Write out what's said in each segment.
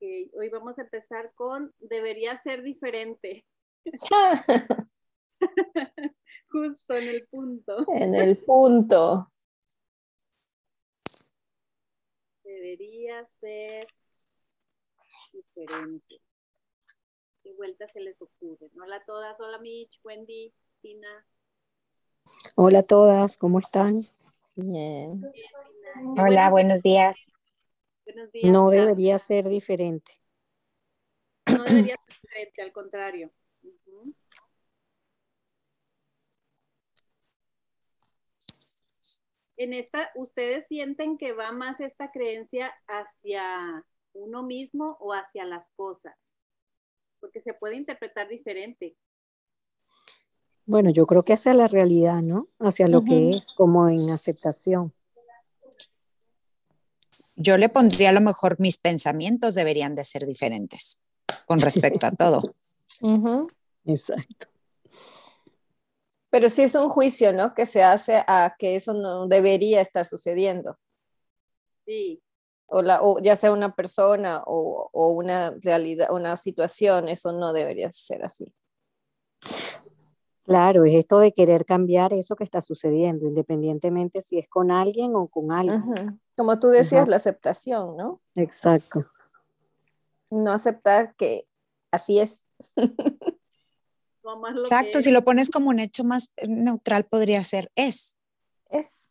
hoy vamos a empezar con debería ser diferente. Justo en el punto. En el punto. Debería ser diferente. ¿Qué vuelta se les ocurre? Hola a todas, hola Mitch, Wendy, Tina. Hola a todas, ¿cómo están? Bien. Hola, buenos días. Buenos días. No debería ser diferente. No debería ser diferente, al contrario. En esta, ¿ustedes sienten que va más esta creencia hacia uno mismo o hacia las cosas? Porque se puede interpretar diferente. Bueno, yo creo que hacia la realidad, ¿no? Hacia lo que es, como en aceptación. Yo le pondría a lo mejor mis pensamientos deberían de ser diferentes con respecto a todo. Exacto. Pero sí es un juicio, ¿no? Que se hace a que eso no debería estar sucediendo. Sí, O, la, o ya sea una persona o, o una realidad, una situación, eso no debería ser así. Claro, es esto de querer cambiar eso que está sucediendo, independientemente si es con alguien o con algo. Ujú. Como tú decías, Ajá. la aceptación, ¿no? Exacto. No aceptar que así es. lo que Exacto, si lo pones como un hecho más neutral podría ser es. Es.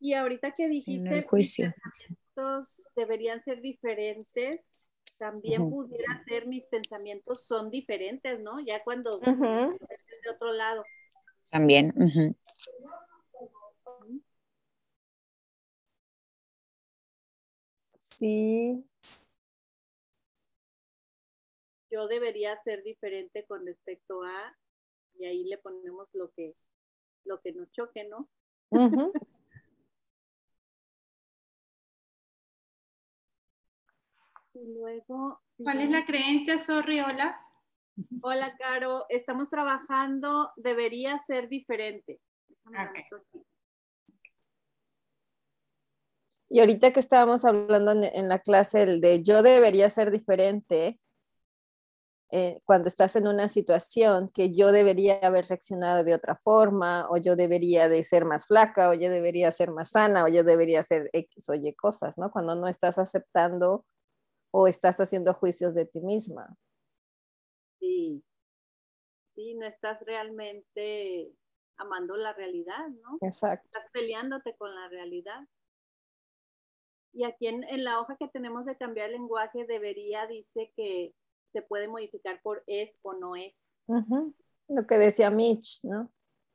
Y ahorita que Sin dijiste, el mis juicio. pensamientos deberían ser diferentes, también pudiera ser mis pensamientos son diferentes, ¿no? Ya cuando de otro lado. También. Sí. Yo debería ser diferente con respecto a, y ahí le ponemos lo que, lo que nos choque, ¿no? Y luego. ¿Cuál es la creencia, sorry, hola? Hola, Caro. Estamos trabajando, debería ser diferente. Déjame la Ok. anoto aquí. Y ahorita que estábamos hablando en, en la clase el de yo debería ser diferente eh, cuando estás en una situación que yo debería haber reaccionado de otra forma o yo debería de ser más flaca o yo debería ser más sana o yo debería ser X o Y cosas, ¿no? Cuando no estás aceptando o estás haciendo juicios de ti misma. Sí. Sí, no estás realmente amando la realidad, ¿no? Exacto. Estás peleándote con la realidad. Y aquí en, en la hoja que tenemos de cambiar lenguaje, debería, dice que se puede modificar por es o no es. Lo que decía Mitch, ¿no?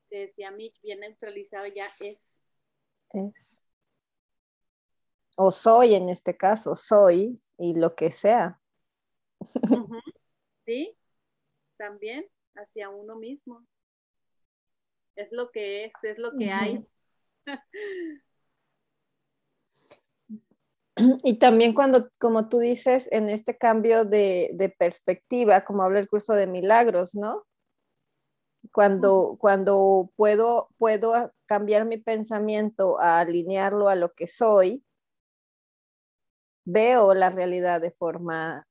Decía Mitch, bien neutralizado ya es. Es. O soy en este caso, soy y lo que sea. ¿Sí? También hacia uno mismo. Es lo que es, es lo que hay. Y también cuando, como tú dices, en este cambio de, de perspectiva, como habla el curso de milagros, ¿no? Cuando, cuando puedo, puedo cambiar mi pensamiento a alinearlo a lo que soy, veo la realidad de forma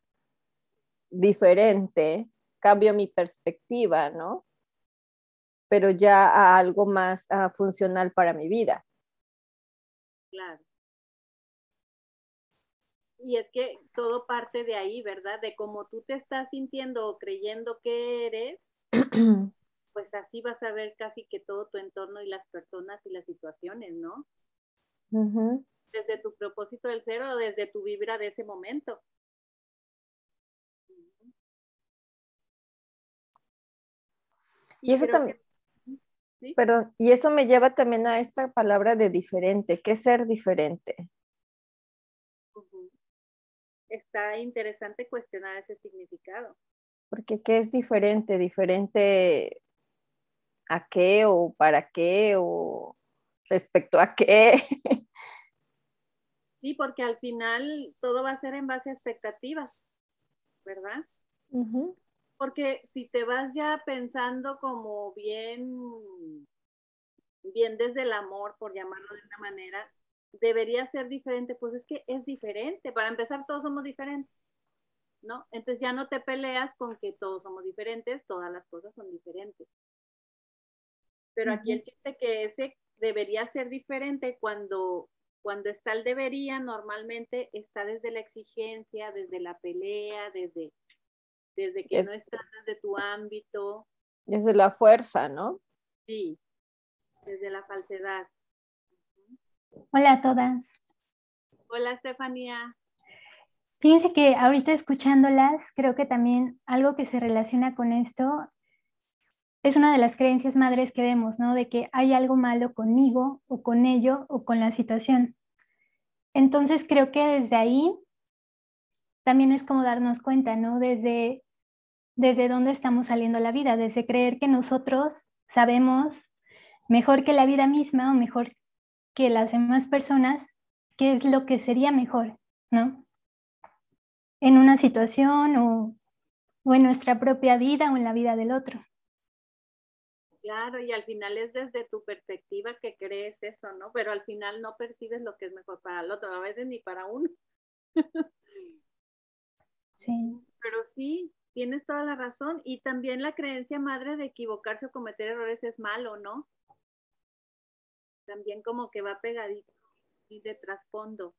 diferente, cambio mi perspectiva, ¿no? Pero ya a algo más ah, funcional para mi vida. Claro. Y es que todo parte de ahí, ¿verdad? De cómo tú te estás sintiendo o creyendo que eres, pues así vas a ver casi que todo tu entorno y las personas y las situaciones, ¿no? Ujú. Desde tu propósito del ser o desde tu vibra de ese momento. Y eso también, que- ¿sí? perdón, y eso me lleva también a esta palabra de diferente. ¿Qué es ser diferente? Está interesante cuestionar ese significado. Porque ¿qué es diferente? ¿Diferente a qué o para qué o respecto a qué? Sí, porque al final todo va a ser en base a expectativas, ¿verdad? Porque si te vas ya pensando como bien, bien desde el amor, por llamarlo de una manera, debería ser diferente, pues es que es diferente. Para empezar, todos somos diferentes, ¿no? Entonces ya no te peleas con que todos somos diferentes, todas las cosas son diferentes. Pero aquí el chiste que ese debería ser diferente cuando, cuando está el debería, normalmente está desde la exigencia, desde la pelea, desde, desde que no estás desde tu ámbito. Desde la fuerza, ¿no? Sí, desde la falsedad. Hola a todas. Hola, Estefanía. Fíjense que ahorita escuchándolas, creo que también algo que se relaciona con esto es una de las creencias madres que vemos, ¿no? De que hay algo malo conmigo o con ello o con la situación. Entonces creo que desde ahí también es como darnos cuenta, ¿no? Desde, desde dónde estamos saliendo la vida, desde creer que nosotros sabemos mejor que la vida misma o mejor que las demás personas qué es lo que sería mejor, ¿no? En una situación o, o en nuestra propia vida o en la vida del otro. Claro, y al final es desde tu perspectiva que crees eso, ¿no? Pero al final no percibes lo que es mejor para el otro, a veces ni para uno. Sí. Pero sí, tienes toda la razón. Y también la creencia madre de equivocarse o cometer errores es malo, ¿no? También como que va pegadito y de trasfondo.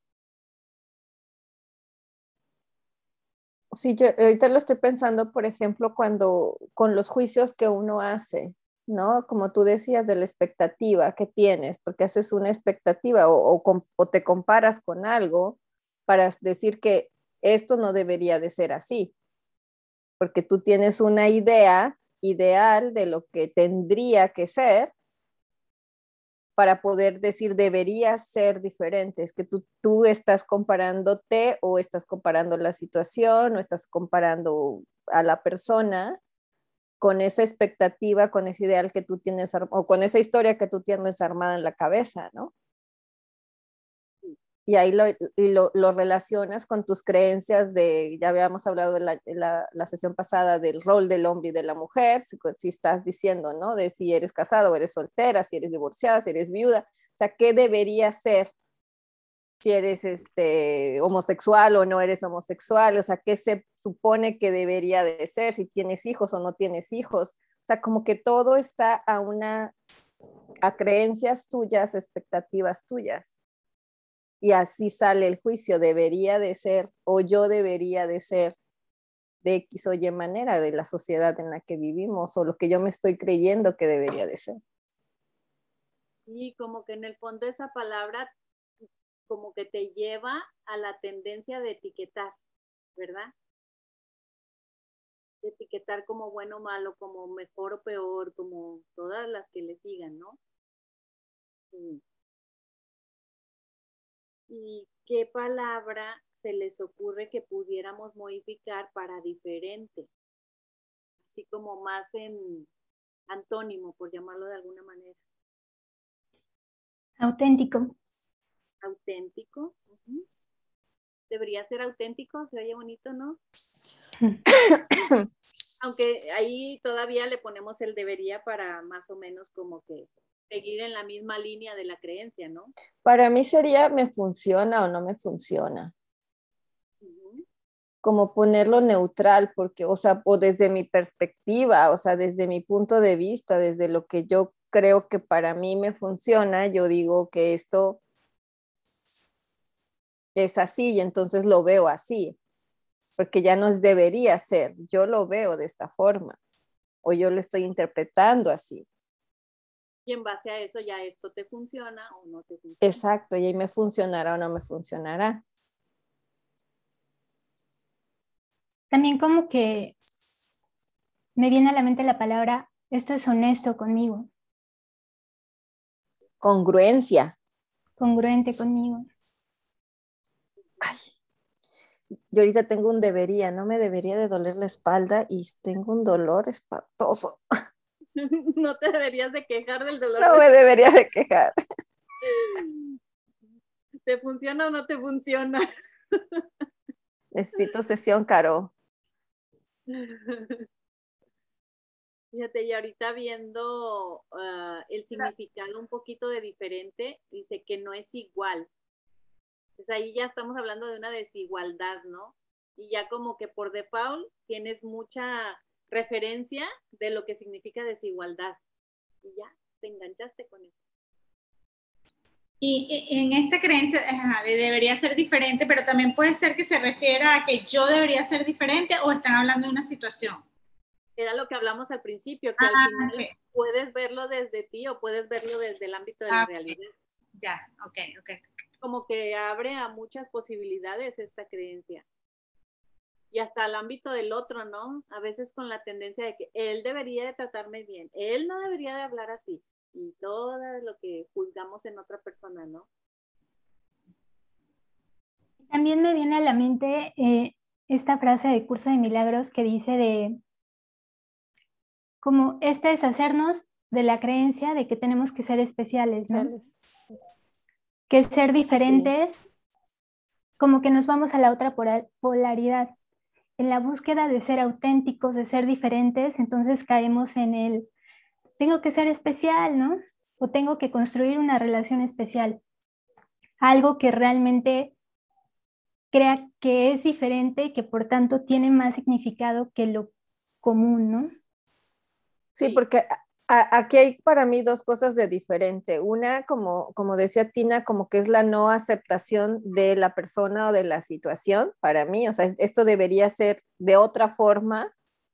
Sí, yo ahorita lo estoy pensando, por ejemplo, cuando con los juicios que uno hace, ¿no? Como tú decías, de la expectativa que tienes, porque haces una expectativa o, te comparas con algo para decir que esto no debería de ser así, porque tú tienes una idea ideal de lo que tendría que ser para poder decir debería ser diferente. Es que tú, tú estás comparándote o estás comparando la situación o estás comparando a la persona con esa expectativa, con ese ideal que tú tienes, o con esa historia que tú tienes armada en la cabeza, ¿no? Y ahí lo, lo, relacionas con tus creencias de, ya habíamos hablado en la, la, sesión pasada del rol del hombre y de la mujer, si, si, estás diciendo, ¿no? De si eres casado eres soltera, si eres divorciada, si eres viuda, o sea, ¿qué debería ser si eres este, homosexual o no eres homosexual, o sea, qué se supone que debería de ser, si tienes hijos o no tienes hijos. O sea, como que todo está a una, a creencias tuyas, expectativas tuyas. Y así sale el juicio, debería de ser o yo debería de ser de X o Y manera de la sociedad en la que vivimos o lo que yo me estoy creyendo que debería de ser. Y como que en el fondo esa palabra como que te lleva a la tendencia de etiquetar, ¿verdad? De etiquetar como bueno o malo, como mejor o peor, como todas las que le sigan, ¿no? Sí. ¿Y qué palabra se les ocurre que pudiéramos modificar para diferente? Así como más en antónimo, por llamarlo de alguna manera. Auténtico auténtico. Debería ser auténtico, se oye bonito, ¿no? Aunque ahí todavía le ponemos el debería para más o menos como que seguir en la misma línea de la creencia, ¿no? Para mí sería me funciona o no me funciona. Como ponerlo neutral, porque, o sea, o desde mi perspectiva, o sea, desde mi punto de vista, desde lo que yo creo que para mí me funciona, yo digo que esto es así y entonces lo veo así, porque ya no debería ser, yo lo veo de esta forma o yo lo estoy interpretando así. Y en base a eso ya esto te funciona o no te funciona. Exacto, y ahí me funcionará o no me funcionará. También como que me viene a la mente la palabra, esto es honesto conmigo. Congruencia. Congruente conmigo ay, yo ahorita tengo un debería, no me debería de doler la espalda y tengo un dolor espantoso. No te deberías de quejar del dolor. No me debería de quejar. ¿Te funciona o no te funciona? Necesito sesión, Caro. Fíjate, y ahorita viendo ah, el significado un poquito de diferente, dice que no es igual. Entonces ahí ya estamos hablando de una desigualdad, ¿no? Y ya como que por default tienes mucha referencia de lo que significa desigualdad. Y ya, te enganchaste con eso. Y en esta creencia debería ser diferente, pero también puede ser que se refiera a que yo debería ser diferente o están hablando de una situación. Era lo que hablamos al principio, que al ah, final puedes verlo desde ti o puedes verlo desde el ámbito de la ah, realidad. Ya, ok, ok. Como que abre a muchas posibilidades esta creencia. Y hasta el ámbito del otro, ¿no? A veces con la tendencia de que él debería de tratarme bien, él no debería de hablar así y todo lo que juzgamos en otra persona, ¿no? También me viene a la mente eh, esta frase de Curso de Milagros que dice de, como este es hacernos de la creencia de que tenemos que ser especiales, ¿no? Que ser diferentes, como que nos vamos a la otra polaridad. En la búsqueda de ser auténticos, de ser diferentes, entonces caemos en el tengo que ser especial, ¿no? O tengo que construir una relación especial. Algo que realmente crea que es diferente y que por tanto tiene más significado que lo común, ¿no? Sí, porque aquí hay para mí dos cosas de diferente. Una, como, como decía Tina, como que es la no aceptación de la persona o de la situación para mí. O sea, esto debería ser de otra forma,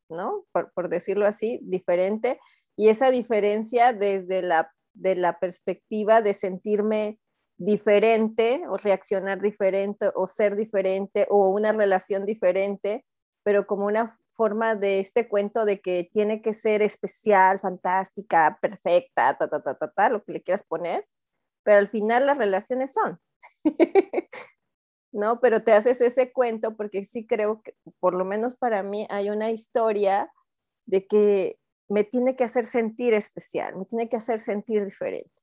¿no? Por, decirlo así, diferente y esa diferencia desde la, de la perspectiva de sentirme diferente o reaccionar diferente o ser diferente o una relación diferente, pero como una forma de este cuento de que tiene que ser especial, fantástica, perfecta, ta, ta, ta, ta, ta, lo que le quieras poner, pero al final las relaciones son. ¿No? Pero te haces ese cuento porque sí creo que, por lo menos para mí, hay una historia de que me tiene que hacer sentir especial, me tiene que hacer sentir diferente.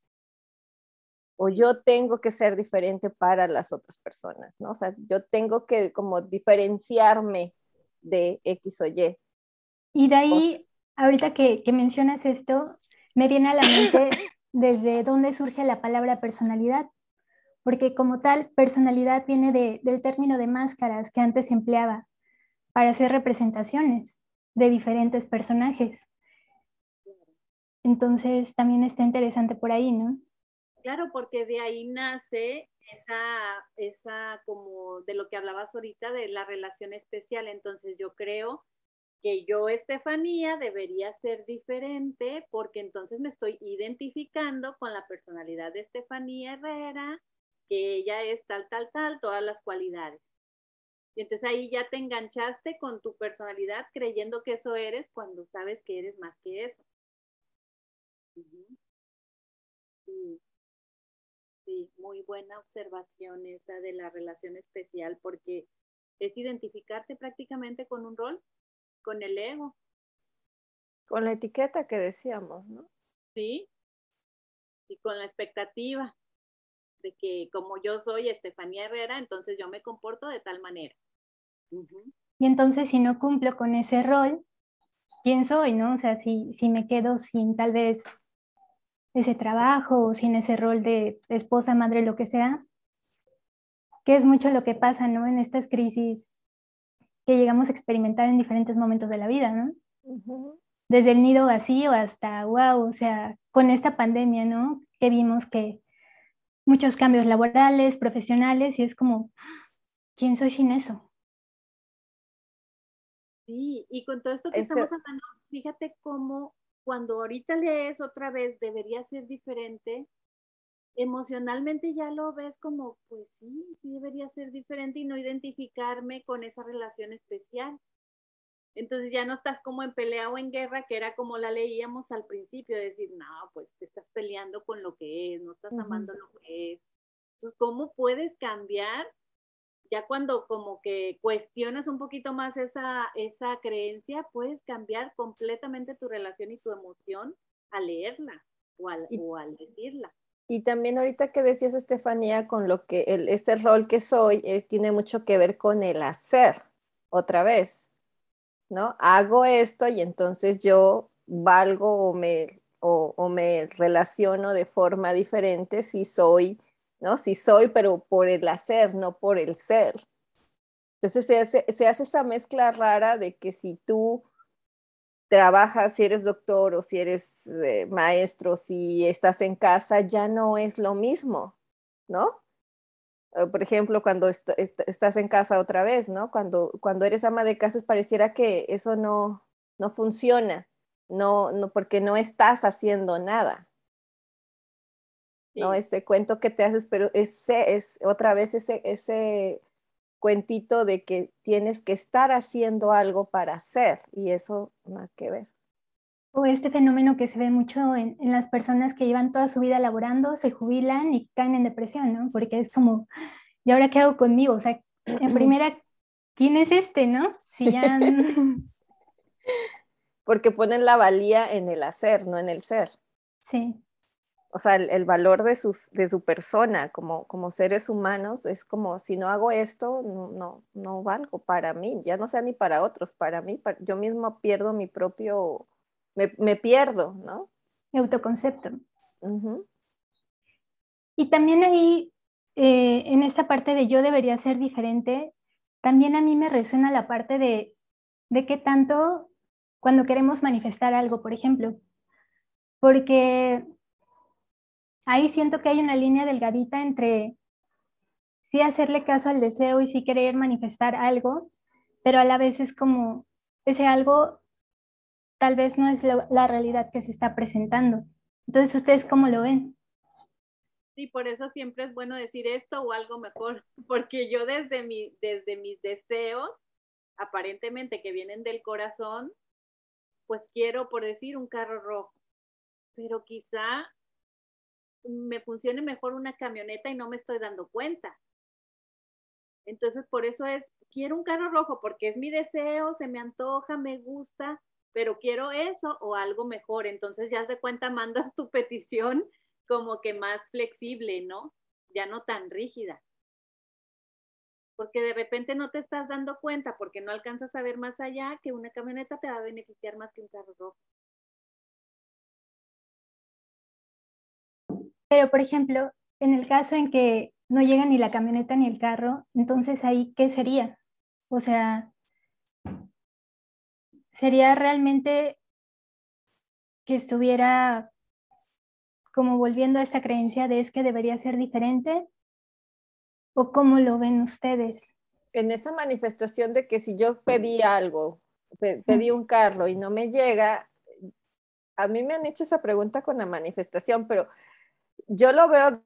O yo tengo que ser diferente para las otras personas, ¿no? O sea, yo tengo que como diferenciarme de X o Y. Y de ahí, ahorita que, mencionas esto, me viene a la mente desde dónde surge la palabra personalidad, porque como tal, personalidad viene del término de máscaras que antes se empleaba para hacer representaciones de diferentes personajes. Entonces también está interesante por ahí, ¿no? Claro, porque de ahí nace esa, esa como de lo que hablabas ahorita de la relación especial. Entonces yo creo que yo, Estefanía, debería ser diferente porque entonces me estoy identificando con la personalidad de Estefanía Herrera, que ella es tal, tal, tal, todas las cualidades. Y entonces ahí ya te enganchaste con tu personalidad creyendo que eso eres cuando sabes que eres más que eso. Sí. Muy buena observación esa de la relación especial porque es identificarte prácticamente con un rol, con el ego. Con la etiqueta que decíamos, ¿no? Sí, y con la expectativa de que como yo soy Estefanía Herrera, entonces yo me comporto de tal manera. Y entonces si no cumplo con ese rol, ¿quién soy, no? O sea, si, si me quedo sin tal vez ese trabajo o sin ese rol de esposa, madre, lo que sea, que es mucho lo que pasa, ¿no? En estas crisis que llegamos a experimentar en diferentes momentos de la vida, ¿no? Desde el nido vacío hasta, wow, o sea, con esta pandemia, ¿no? Que vimos que muchos cambios laborales, profesionales, y es como, ¿quién soy sin eso? Sí, y con todo esto que estamos hablando, fíjate cómo cuando ahorita lees otra vez debería ser diferente, emocionalmente ya lo ves como, pues sí, sí debería ser diferente y no identificarme con esa relación especial. Entonces ya no estás como en pelea o en guerra, que era como la leíamos al principio, decir, no, pues te estás peleando con lo que es, no estás amando lo que es. Entonces, ¿cómo puedes cambiar ya cuando como que cuestionas un poquito más esa, esa creencia, puedes cambiar completamente tu relación y tu emoción al leerla o al, o al decirla. Y también ahorita que decías, Estefanía, con lo que el, este rol que soy eh, tiene mucho que ver con el hacer, otra vez, ¿no? Hago esto y entonces yo valgo o me, o, me relaciono de forma diferente si soy, ¿no? Si soy, pero por el hacer, no por el ser. Entonces se hace, se hace esa mezcla rara de que si tú trabajas, si eres doctor o si eres eh, maestro, si estás en casa, ya no es lo mismo, ¿no? por ejemplo, cuando estás en casa otra vez, ¿no? Cuando, cuando eres ama de casa pareciera que eso no, no funciona, no, no, porque no estás haciendo nada. ¿No? Ese cuento que te haces, pero ese es otra vez ese, ese cuentito de que tienes que estar haciendo algo para hacer y eso nada que ver. O este fenómeno que se ve mucho en, en, las personas que llevan toda su vida laborando, se jubilan y caen en depresión, ¿no? Porque es como, ¿y ahora qué hago conmigo? O sea, en primera, ¿quién es este, no? Si ya... Porque ponen la valía en el hacer, no en el ser. Sí o sea, el, valor de, sus, de su persona como, como seres humanos es como, si no hago esto, no, no, no valgo para mí, ya no sea ni para otros, para mí, yo mismo pierdo mi propio, me, me pierdo, ¿no? Mi autoconcepto. Y también ahí, eh, en esta parte de yo debería ser diferente, también a mí me resuena la parte de, de qué tanto cuando queremos manifestar algo, por ejemplo, porque ahí siento que hay una línea delgadita entre sí hacerle caso al deseo y sí querer manifestar algo, pero a la vez es como ese algo tal vez no es la realidad que se está presentando. Entonces, ¿ustedes cómo lo ven? Sí, por eso siempre es bueno decir esto o algo mejor, porque yo desde, mi, desde mis deseos, aparentemente que vienen del corazón, pues quiero, por decir, un carro rojo, pero quizá me funcione mejor una camioneta y no me estoy dando cuenta. Entonces, por eso es, quiero un carro rojo porque es mi deseo, se me antoja, me gusta, pero quiero eso o algo mejor. Entonces, ya de cuenta, mandas tu petición como que más flexible, ¿no? Ya no tan rígida. Porque de repente no te estás dando cuenta porque no alcanzas a ver más allá que una camioneta te va a beneficiar más que un carro rojo. Pero, por ejemplo, en el caso en que no llega ni la camioneta ni el carro, entonces ahí, ¿qué sería? O sea, sería realmente que estuviera como volviendo a esta creencia de es que debería ser diferente o cómo lo ven ustedes. En esa manifestación de que si yo pedí algo, pedí un carro y no me llega, a mí me han hecho esa pregunta con la manifestación, pero yo lo veo.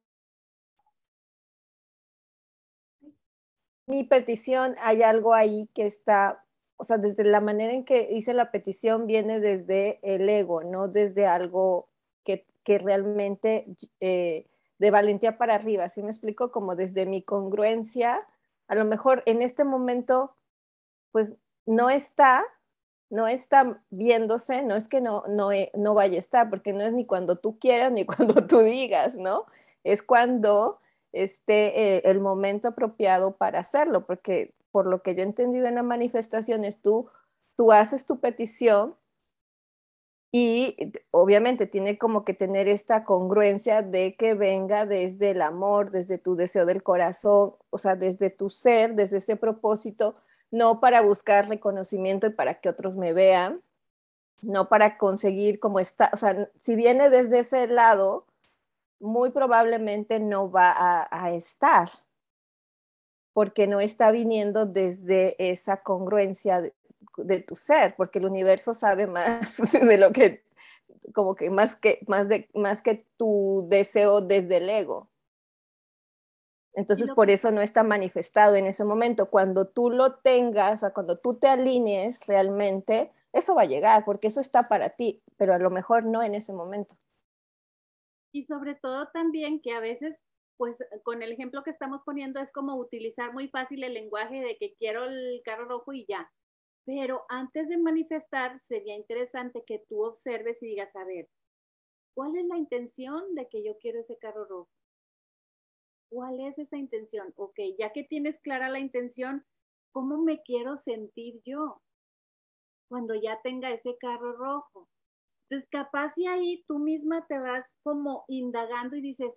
Mi petición, hay algo ahí que está, o sea, desde la manera en que hice la petición viene desde el ego, no desde algo que, realmente eh, de valentía para arriba, ¿sí me explico? Como desde mi congruencia, a lo mejor en este momento, pues no está, no está viéndose, no es que no, no, eh, no vaya a estar, porque no es ni cuando tú quieras ni cuando tú digas, ¿no? Es cuando esté eh, el momento apropiado para hacerlo, porque por lo que yo he entendido en la manifestación es tú, tú haces tu petición y obviamente tiene como que tener esta congruencia de que venga desde el amor, desde tu deseo del corazón, o sea, desde tu ser, desde ese propósito no para buscar reconocimiento y para que otros me vean, no para conseguir como está, o sea, si viene desde ese lado, muy probablemente no va a, estar, porque no está viniendo desde esa congruencia de, de, tu ser, porque el universo sabe más de lo que, como que más que, más de, más que tu deseo desde el ego. Entonces, por eso no está manifestado en ese momento. Cuando tú lo tengas, cuando tú te alinees realmente, eso va a llegar, porque eso está para ti, pero a lo mejor no en ese momento. Y sobre todo también que a veces, pues con el ejemplo que estamos poniendo, es como utilizar muy fácil el lenguaje de que quiero el carro rojo y ya. Pero antes de manifestar, sería interesante que tú observes y digas, a ver, ¿cuál es la intención de que yo quiero ese carro rojo? ¿Cuál es esa intención? Ok, ya que tienes clara la intención, ¿cómo me quiero sentir yo cuando ya tenga ese carro rojo? Entonces, capaz y ahí tú misma te vas como indagando y dices,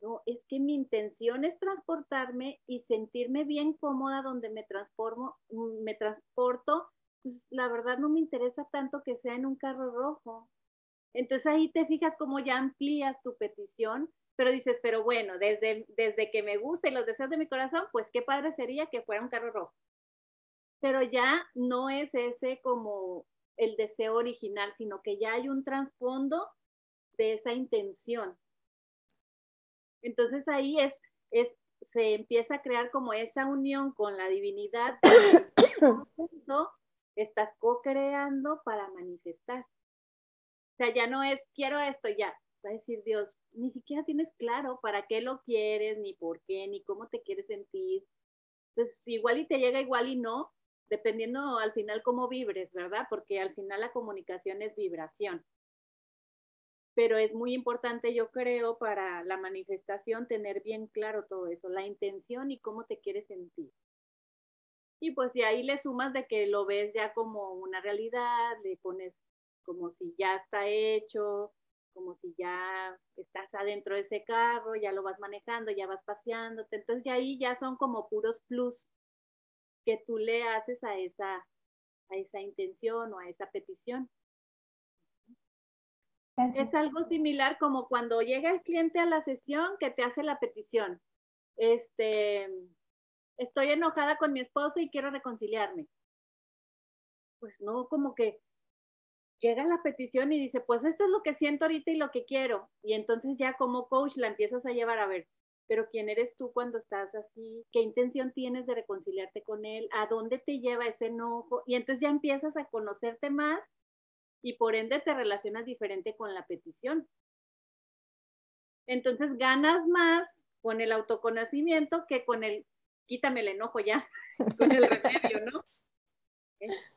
no, es que mi intención es transportarme y sentirme bien cómoda donde me transformo, mm, me transporto. Pues la verdad no me interesa tanto que sea en un carro rojo. Entonces ahí te fijas cómo ya amplías tu petición, pero dices, pero bueno, desde, desde que me gusta y los deseos de mi corazón, pues qué padre sería que fuera un carro rojo. Pero ya no es ese como el deseo original, sino que ya hay un trasfondo de esa intención. Entonces ahí es, es, se empieza a crear como esa unión con la divinidad. estás co-creando para manifestar. O sea, ya no es quiero esto, ya. Va a decir Dios, ni siquiera tienes claro para qué lo quieres, ni por qué, ni cómo te quieres sentir. Entonces, igual y te llega, igual y no, dependiendo al final cómo vibres, ¿verdad? Porque al final la comunicación es vibración. Pero es muy importante, yo creo, para la manifestación tener bien claro todo eso, la intención y cómo te quieres sentir. Y pues si ahí le sumas de que lo ves ya como una realidad, le pones como si ya está hecho, como si ya estás adentro de ese carro, ya lo vas manejando, ya vas paseándote. Entonces ya ahí ya son como puros plus que tú le haces a esa, a esa intención o a esa petición. Es algo similar como cuando llega el cliente a la sesión que te hace la petición. Este, estoy enojada con mi esposo y quiero reconciliarme. Pues no, como que llega la petición y dice, pues esto es lo que siento ahorita y lo que quiero. Y entonces ya como coach la empiezas a llevar a ver, pero quién eres tú cuando estás así, qué intención tienes de reconciliarte con él, a dónde te lleva ese enojo, y entonces ya empiezas a conocerte más y por ende te relacionas diferente con la petición. Entonces ganas más con el autoconocimiento que con el quítame el enojo ya, con el remedio, ¿no?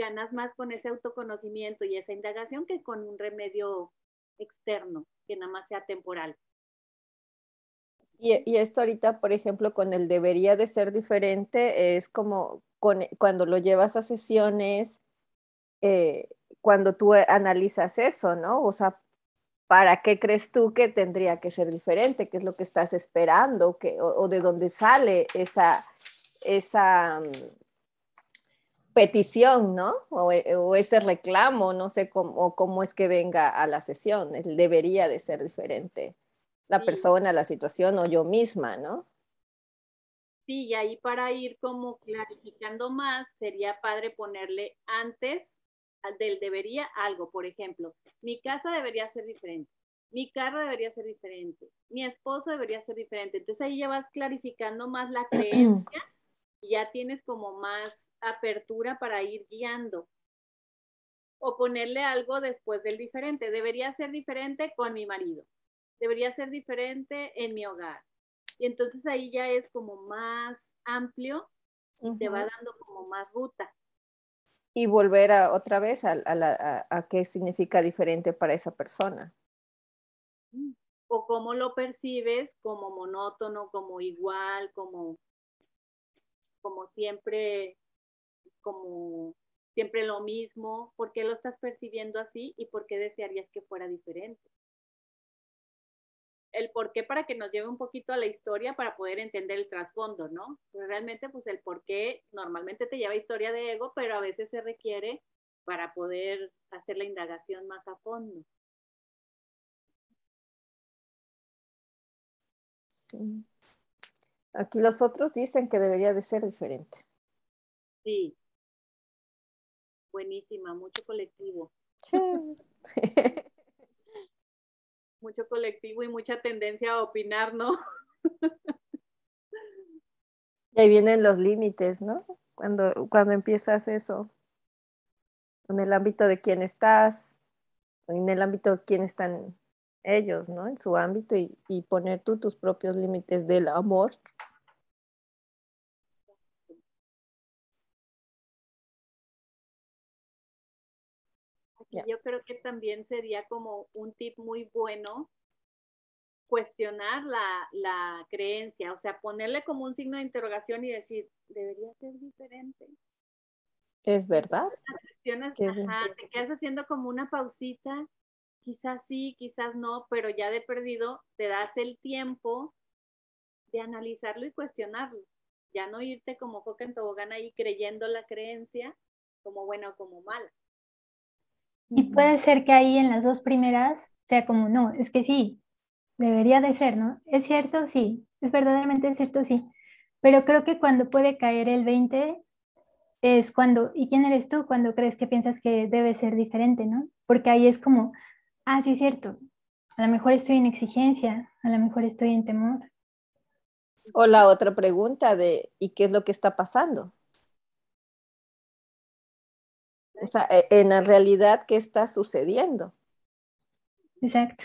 Ganas más con ese autoconocimiento y esa indagación que con un remedio externo, que nada más sea temporal. Y, esto ahorita, por ejemplo, con el debería de ser diferente, es como cuando lo llevas a sesiones, eh, cuando tú analizas eso, ¿no? O sea, ¿para qué crees tú que tendría que ser diferente? ¿Qué es lo que estás esperando? o, de dónde sale esa, esa mm, petición, ¿no? O, ese reclamo, no sé cómo, cómo es que venga a la sesión. Debería de ser diferente la persona, la situación o yo misma, ¿no? Sí, y ahí para ir como clarificando más, sería padre ponerle antes del debería algo, por ejemplo, mi casa debería ser diferente, mi carro debería ser diferente, mi esposo debería ser diferente. Entonces ahí ya vas clarificando más la creencia y ya tienes como más apertura para ir guiando. O ponerle algo después del diferente. Debería ser diferente con mi marido debería ser diferente en mi hogar. Y entonces ahí ya es como más amplio y te va dando como más ruta. Y volver a, otra vez a, a, qué significa diferente para esa persona. Mm. O cómo lo percibes, como monótono, como igual, como, como siempre, como siempre lo mismo. ¿Por qué lo estás percibiendo así y por qué desearías que fuera diferente? el por qué para que nos lleve un poquito a la historia para poder entender el trasfondo, ¿no? Pues realmente, pues el por qué normalmente te lleva historia de ego, pero a veces se requiere para poder hacer la indagación más a fondo. Sí. Aquí los otros dicen que debería de ser diferente. Sí. Buenísima, mucho colectivo. Sí. mucho colectivo y mucha tendencia a opinar, ¿no? Y ahí vienen los límites, ¿no? Cuando, cuando empiezas eso, en el ámbito de quién estás, en el ámbito de quién están ellos, ¿no? En su ámbito y, y poner tú tus propios límites del amor yo creo que también sería como un tip muy bueno cuestionar la, la, creencia, o sea, ponerle como un signo de interrogación y decir, debería ser diferente. Es verdad. Cuestiones, ajá, te quedas haciendo como una pausita, quizás sí, quizás no, pero ya de perdido te das el tiempo de analizarlo y cuestionarlo. Ya no irte como foca en tobogán ahí creyendo la creencia como buena o como mala. Y puede ser que ahí en las dos primeras sea como, no, es que sí, debería de ser, ¿no? ¿Es cierto? Sí. ¿Es verdaderamente cierto? Sí. Pero creo que cuando puede caer el 20 es cuando, ¿y quién eres tú cuando crees que piensas que debe ser diferente, ¿no? Porque ahí es como, ah, sí es cierto, a lo mejor estoy en exigencia, a lo mejor estoy en temor. O la otra pregunta de, ¿y qué es lo que está pasando? O sea, e- en la realidad, ¿qué está sucediendo? Exacto.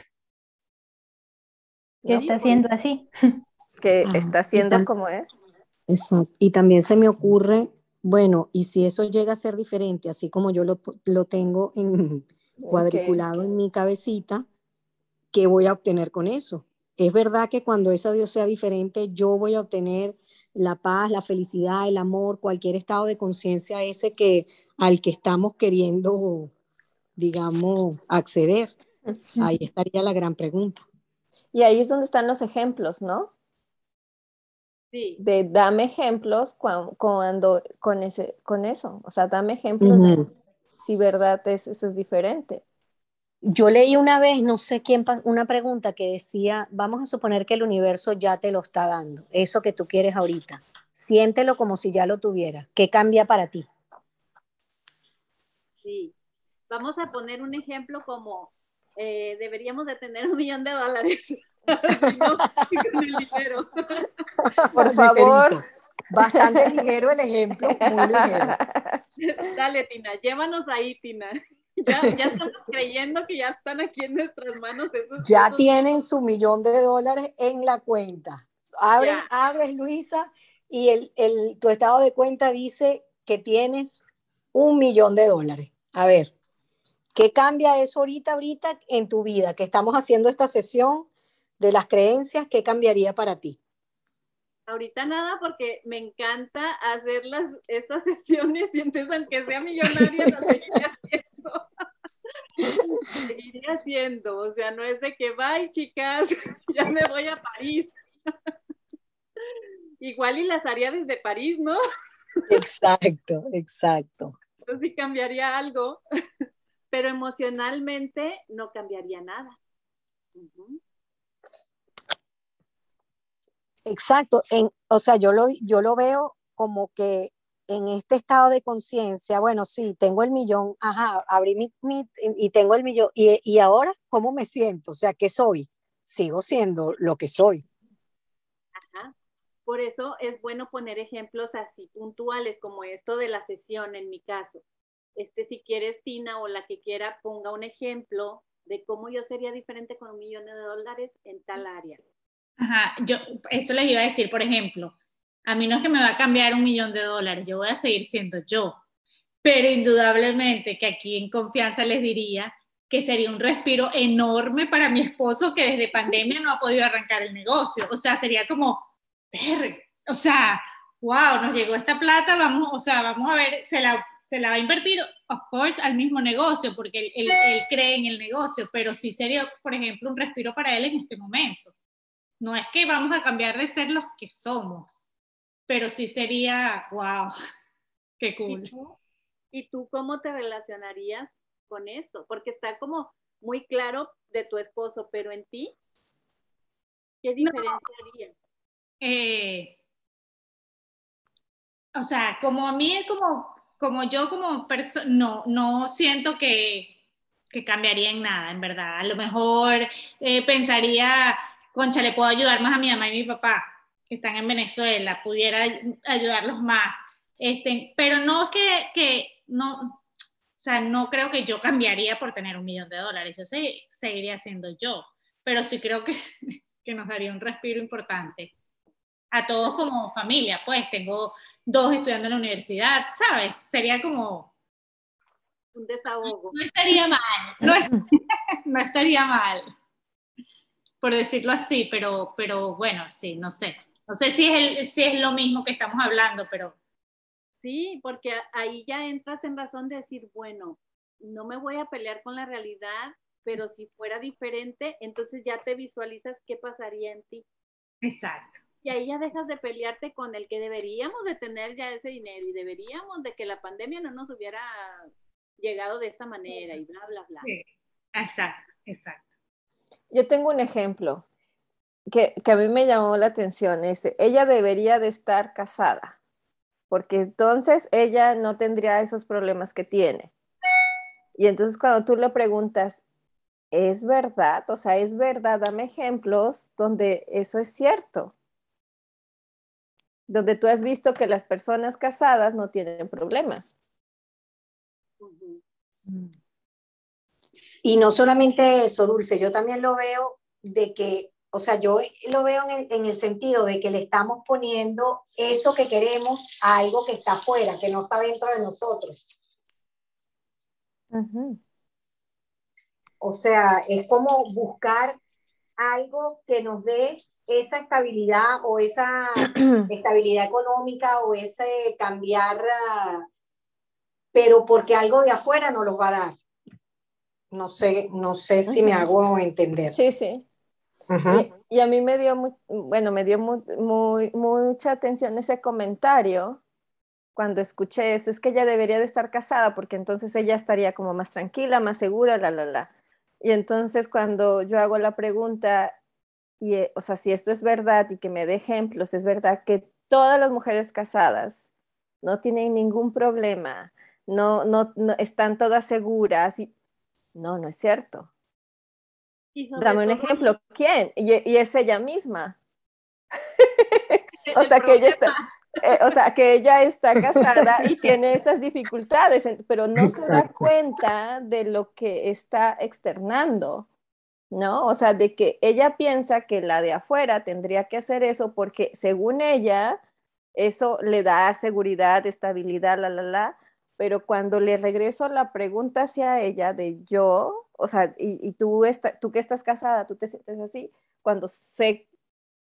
¿Qué ¿No? está haciendo así? Que Ajá, está tam- como es. Exacto. Y también se me ocurre, bueno, y si eso llega a ser diferente, así como yo lo, lo tengo en, cuadriculado en mi cabecita, ¿qué voy a obtener con eso? Es verdad que cuando esa Dios sea diferente, yo voy a obtener la paz, la felicidad, el amor, cualquier estado de conciencia ese que al que estamos queriendo, digamos, acceder. Ahí estaría la gran pregunta. Y ahí es donde están los ejemplos, ¿no? Sí, De dame ejemplos cuan- cuando, con, ese, con eso. O sea, dame ejemplos de si verdad es, eso es diferente. Yo leí una vez, no sé quién, una pregunta que decía, vamos a suponer que el universo ya te lo está dando, eso que tú quieres ahorita. Siéntelo como si ya lo tuviera. ¿Qué cambia para ti? Sí. Vamos a poner un ejemplo como eh, deberíamos de tener un millón de dólares. Si no, con el dinero. Por favor. Bastante ligero el ejemplo, muy ligero. Dale, Tina, llévanos ahí, Tina. Ya, ya estamos creyendo que ya están aquí en nuestras manos. Esos, Ya esos- tienen su millón de dólares en la cuenta. Abres, Ya. abres Luisa, y el, el- tu estado de cuenta dice que tienes un millón de dólares. A ver, ¿qué cambia eso ahorita, ahorita en tu vida? Que estamos haciendo esta sesión de las creencias, ¿qué cambiaría para ti? Ahorita nada, porque me encanta hacer las, estas sesiones y entonces aunque sea millonaria, lo seguiré haciendo. seguiré haciendo. O sea, no es de que, bye, chicas, ya me voy a París. Igual y las haría desde París, ¿no? Exacto, exacto. Entonces sí cambiaría algo, pero emocionalmente no cambiaría nada. Exacto, en, o sea, yo lo, yo lo veo como que en este estado de conciencia, bueno, sí, tengo el millón, ajá, abrí mi, mi- y tengo el millón, y, y ahora, ¿cómo me siento? O sea, ¿qué soy? Sigo siendo lo que soy. Por eso es bueno poner ejemplos así puntuales como esto de la sesión en mi caso. Este, si quieres, Tina o la que quiera, ponga un ejemplo de cómo yo sería diferente con un millón de dólares en tal área. Ajá, yo eso les iba a decir, por ejemplo, a mí no es que me va a cambiar un millón de dólares, yo voy a seguir siendo yo, pero indudablemente que aquí en confianza les diría que sería un respiro enorme para mi esposo que desde pandemia no ha podido arrancar el negocio, o sea, sería como, O sea, wow, nos llegó esta plata, vamos, o sea, vamos a ver, se la, se la va a invertir, of course, al mismo negocio, porque él, él- él cree en el negocio, pero sí sería, por ejemplo, un respiro para él en este momento. No es que vamos a cambiar de ser los que somos, pero sí sería, wow, qué ¿Y cool. tú, ¿Y tú cómo te relacionarías con eso? Porque está como muy claro de tu esposo, pero en ti, ¿qué diferencia haría? Eh, o sea, como a mí, como, como yo como persona, no, no siento que, que cambiaría en nada, en verdad. A lo mejor eh, pensaría, concha, le puedo ayudar más a mi mamá y mi papá, que están en Venezuela, pudiera ay- ayudarlos más. Este, pero no es que, que no, o sea, no creo que yo cambiaría por tener un millón de dólares, yo se- seguiría siendo yo, pero sí creo que, que nos daría un respiro importante a todos como familia, pues tengo dos estudiando en la universidad, ¿sabes? Sería como, Un desahogo. no estaría mal, no, es- no estaría mal, por decirlo así, pero, pero bueno, sí, no sé. No sé si es, el, si es lo mismo que estamos hablando, pero Sí, porque ahí ya entras en razón de decir, bueno, no me voy a pelear con la realidad, pero si fuera diferente, entonces ya te visualizas qué pasaría en ti. Exacto. Y ahí ya dejas de pelearte con el que deberíamos de tener ya ese dinero y deberíamos de que la pandemia no nos hubiera llegado de esa manera y bla, bla, bla. Sí. Exacto, exacto. Yo tengo un ejemplo que, que a mí me llamó la atención. Es, ella debería de estar casada, porque entonces ella no tendría esos problemas que tiene. Y entonces cuando tú le preguntas, ¿es verdad? O sea, ¿es verdad? Dame ejemplos donde eso es cierto. Donde tú has visto que las personas casadas no tienen problemas. Y no solamente eso, Dulce, yo también lo veo de que, o sea, yo lo veo en el, sentido de que le estamos poniendo eso que queremos a algo que está afuera, que no está dentro de nosotros. O sea, es como buscar algo que nos dé esa estabilidad o esa estabilidad económica o ese cambiar, ah, pero porque algo de afuera no los va a dar. No sé, no sé si me hago entender. Sí, sí. y, a mí me dio, muy, bueno, me dio muy, mucha atención ese comentario cuando escuché eso. Es que ella debería de estar casada porque entonces ella estaría como más tranquila, más segura, la, la, la. Y entonces cuando yo hago la pregunta, y, eh, o sea, si esto es verdad y que me dé ejemplos, es verdad que todas las mujeres casadas no tienen ningún problema, no, no, están todas seguras. Y, no, no es cierto. Dame un ejemplo. ¿Quién? Y, es ella misma. o sea, que ella está, eh, o sea, que ella está casada y tiene esas dificultades, pero no se da cuenta de lo que está externando, ¿no? O sea, de que ella piensa que la de afuera tendría que hacer eso porque según ella, eso le da seguridad, estabilidad, la, la, la, pero cuando le regreso la pregunta hacia ella de yo, o sea, y, tú, tú que estás casada, tú te sientes así, cuando sé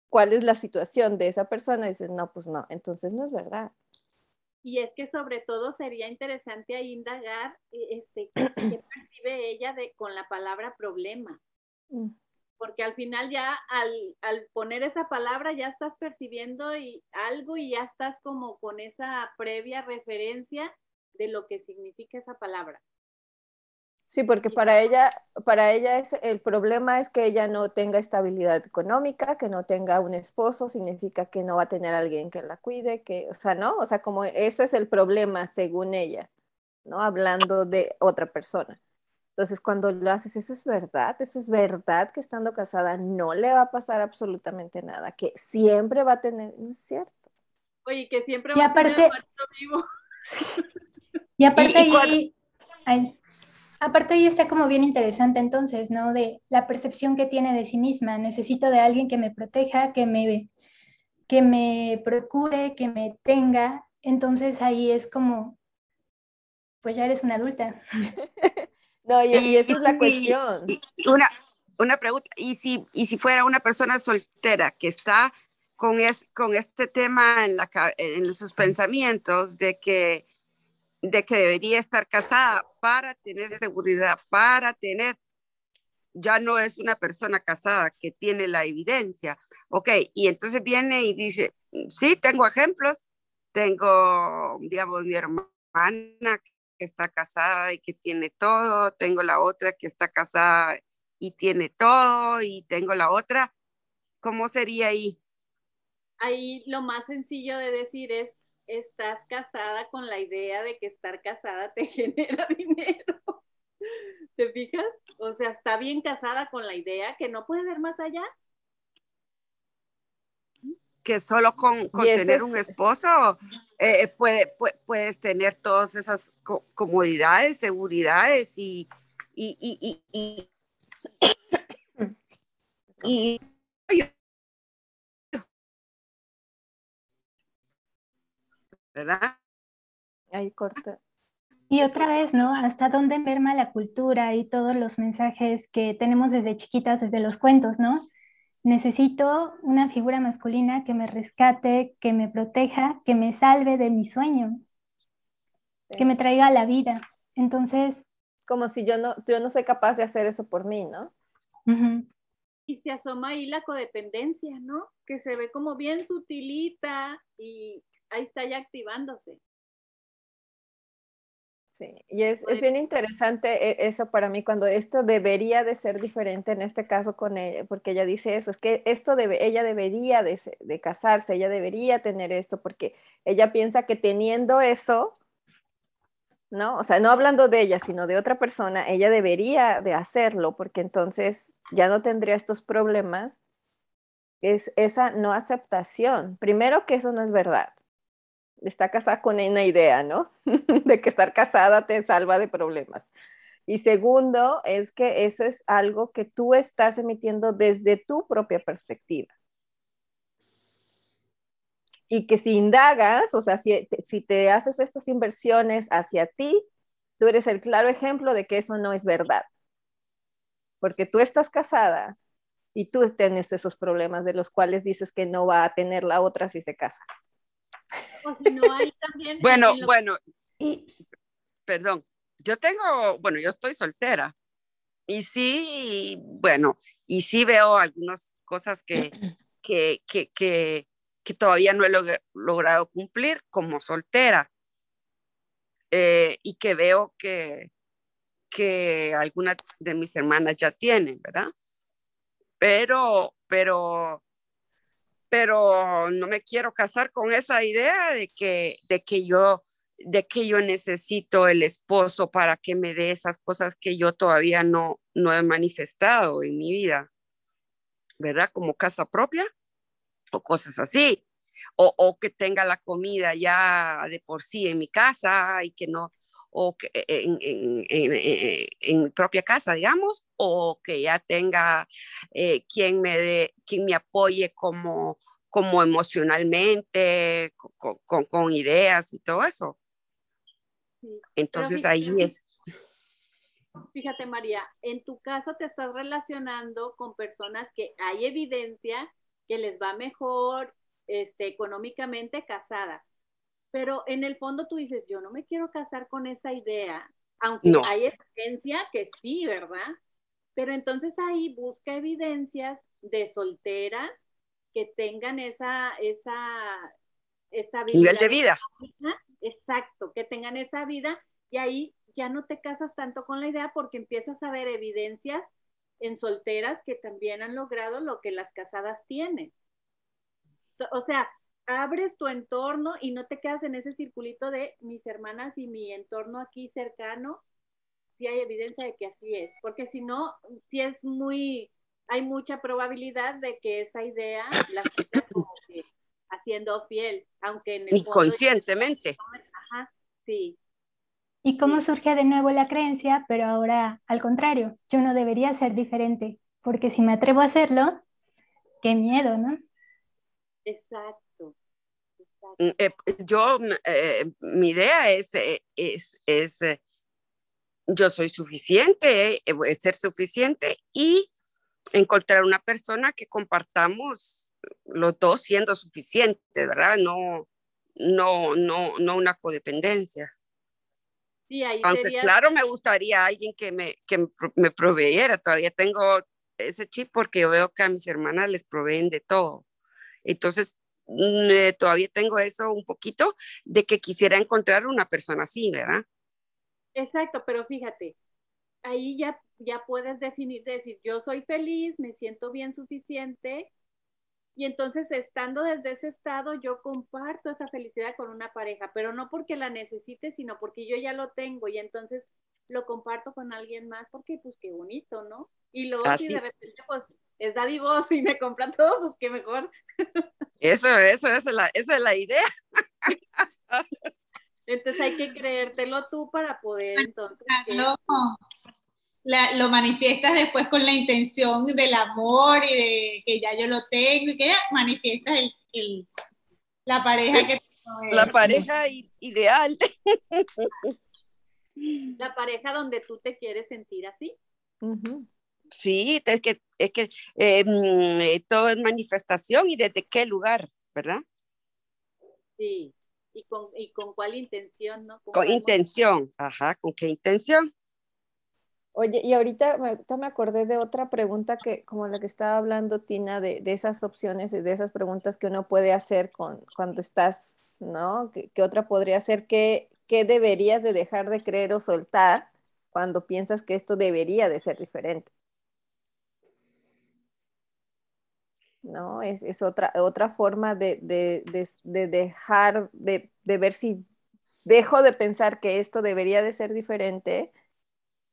cuál es la situación de esa persona, dices, no, pues no, entonces no es verdad. Y es que sobre todo sería interesante ahí indagar e, este, qué percibe ella de, con la palabra problema. Mm. Porque al final ya al, al, poner esa palabra ya estás percibiendo y algo y ya estás como con esa previa referencia de lo que significa esa palabra. Sí, porque para ella, para ella es, el problema es que ella no tenga estabilidad económica, que no tenga un esposo, significa que no va a tener alguien que la cuide, que, o sea, ¿no? O sea, como ese es el problema según ella, ¿no? Hablando de otra persona. Entonces, cuando lo haces, eso es verdad, eso es verdad que estando casada no le va a pasar absolutamente nada, que siempre va a tener, no es cierto. Oye, que siempre va a tener vivo. Y aparte ahí, aparte ahí está como bien interesante entonces, ¿no? De la percepción que tiene de sí misma. Necesito de alguien que me proteja, que me, que me procure, que me tenga. Entonces ahí es como, pues ya eres una adulta. no, y, y esa es la cuestión. una, una pregunta, ¿y si, y si fuera una persona soltera que está con, es, con este tema en, la, en sus pensamientos de que de que debería estar casada para tener seguridad, para tener, ya no es una persona casada que tiene la evidencia. Ok, y entonces viene y dice, sí, tengo ejemplos, tengo, digamos, mi hermana que está casada y que tiene todo, tengo la otra que está casada y tiene todo, y tengo la otra. ¿Cómo sería ahí? Ahí lo más sencillo de decir es, estás casada con la idea de que estar casada te genera dinero. ¿Te fijas? O sea, está bien casada con la idea que no puede ver más allá. Que solo con, tener un esposo eh, puede, puedes tener todas esas comodidades, seguridades y, y, y, y, y ¿verdad? Ahí corta. Y otra vez, ¿no? ¿Hasta dónde enferma la cultura y todos los mensajes que tenemos desde chiquitas, desde los cuentos, ¿no? Necesito una figura masculina que me rescate, que me proteja, que me salve de mi sueño. que me traiga a la vida. Entonces... Como si yo no, yo no soy capaz de hacer eso por mí, ¿no? Y se asoma ahí la codependencia, ¿no? Que se ve como bien sutilita y ahí está ya activándose. Sí, y es, es, bien interesante e, eso para mí cuando esto debería de ser diferente en este caso con ella, porque ella dice eso, es que esto debe, ella debería de, de casarse, ella debería tener esto, porque ella piensa que teniendo eso, ¿no? O sea, no hablando de ella, sino de otra persona, ella debería de hacerlo, porque entonces ya no tendría estos problemas. Es esa no aceptación. Primero que eso no es verdad está casada con una idea, ¿no? de que estar casada te salva de problemas. Y segundo, es que eso es algo que tú estás emitiendo desde tu propia perspectiva. Y que si indagas, o sea, si, te haces estas inversiones hacia ti, tú eres el claro ejemplo de que eso no es verdad. Porque tú estás casada y tú tienes esos problemas de los cuales dices que no va a tener la otra si se casa bueno, bueno, perdón, yo tengo, bueno, yo estoy soltera. Y sí, bueno, y sí veo algunas cosas que, que, que, que, todavía no he logrado cumplir como soltera. Eh, y que veo que, que algunas de mis hermanas ya tienen, ¿verdad? Pero, pero pero no me quiero casar con esa idea de que, de que yo de que yo necesito el esposo para que me dé esas cosas que yo todavía no, no he manifestado en mi vida, ¿verdad? Como casa propia o cosas así, o, o que tenga la comida ya de por sí en mi casa y que no, o que en, en, en, en, mi propia casa, digamos, o que ya tenga eh, quien me dé, quien me apoye como, como emocionalmente, con, con, con ideas y todo eso. Entonces ahí es. Fíjate, María, en tu caso te estás relacionando con personas que hay evidencia que les va mejor este, económicamente casadas pero en el fondo tú dices, yo no me quiero casar con esa idea, aunque hay evidencia que sí, ¿verdad? Pero entonces ahí busca evidencias de solteras que tengan esa, esa, estabilidad. Nivel de vida. Exacto, que tengan esa vida y ahí ya no te casas tanto con la idea porque empiezas a ver evidencias en solteras que también han logrado lo que las casadas tienen. O sea, abres tu entorno y no te quedas en ese circulito de mis hermanas y mi entorno aquí cercano, si hay evidencia de que así es, porque si no, si es muy, hay mucha probabilidad de que esa idea la estés como que haciendo fiel, aunque en el Inconscientemente. Ajá, sí. ¿Y cómo surge de nuevo la creencia, pero ahora al contrario, yo no debería ser diferente, porque si me atrevo a hacerlo, qué miedo, ¿no? Exacto. Mm, eh, yo, mm, eh, mi idea es, eh, es, es yo soy suficiente, voy a ser suficiente y encontrar una persona que compartamos los dos siendo suficientes, ¿verdad? No, no, no, no una codependencia. Sí, ahí Aunque claro, me gustaría alguien que me, que me proveyera. Todavía tengo ese chip porque yo veo que a mis hermanas les proveen de todo. Entonces, eh, todavía tengo eso un poquito de que quisiera encontrar una persona así, ¿verdad? Exacto, pero fíjate, ahí ya, ya puedes definir, decir, yo soy feliz, me siento bien suficiente, y entonces estando desde ese estado, yo comparto esa felicidad con una pareja, pero no porque la necesite, sino porque yo ya lo tengo, y entonces lo comparto con alguien más, porque pues qué bonito, ¿no? Y luego si de repente pues es dadivoso y me compran todo, pues qué mejor. Eso, eso, esa es la, esa es la idea. Entonces hay que creértelo tú para poder entonces... lo manifiestas después con la intención del amor y de que ya yo lo tengo y que ya manifiestas el, la pareja que La pareja ideal. La pareja donde tú te quieres sentir así. Sí, es que, es que eh, mm, todo es manifestación y desde qué lugar, ¿verdad? Sí. ¿Y con, y con cuál intención, no? Con intención, ajá, ¿con qué intención? Oye, y ahorita me, me acordé de otra pregunta que, como la que estaba hablando Tina, de, de esas opciones y de esas preguntas que uno puede hacer con, cuando estás, ¿no? ¿Qué, otra podría ser? ¿Qué, ¿Qué deberías de dejar de creer o soltar cuando piensas que esto debería de ser diferente? ¿No? Es, es otra, otra forma de, de, de, dejar, de, ver si dejo de pensar que esto debería de ser diferente,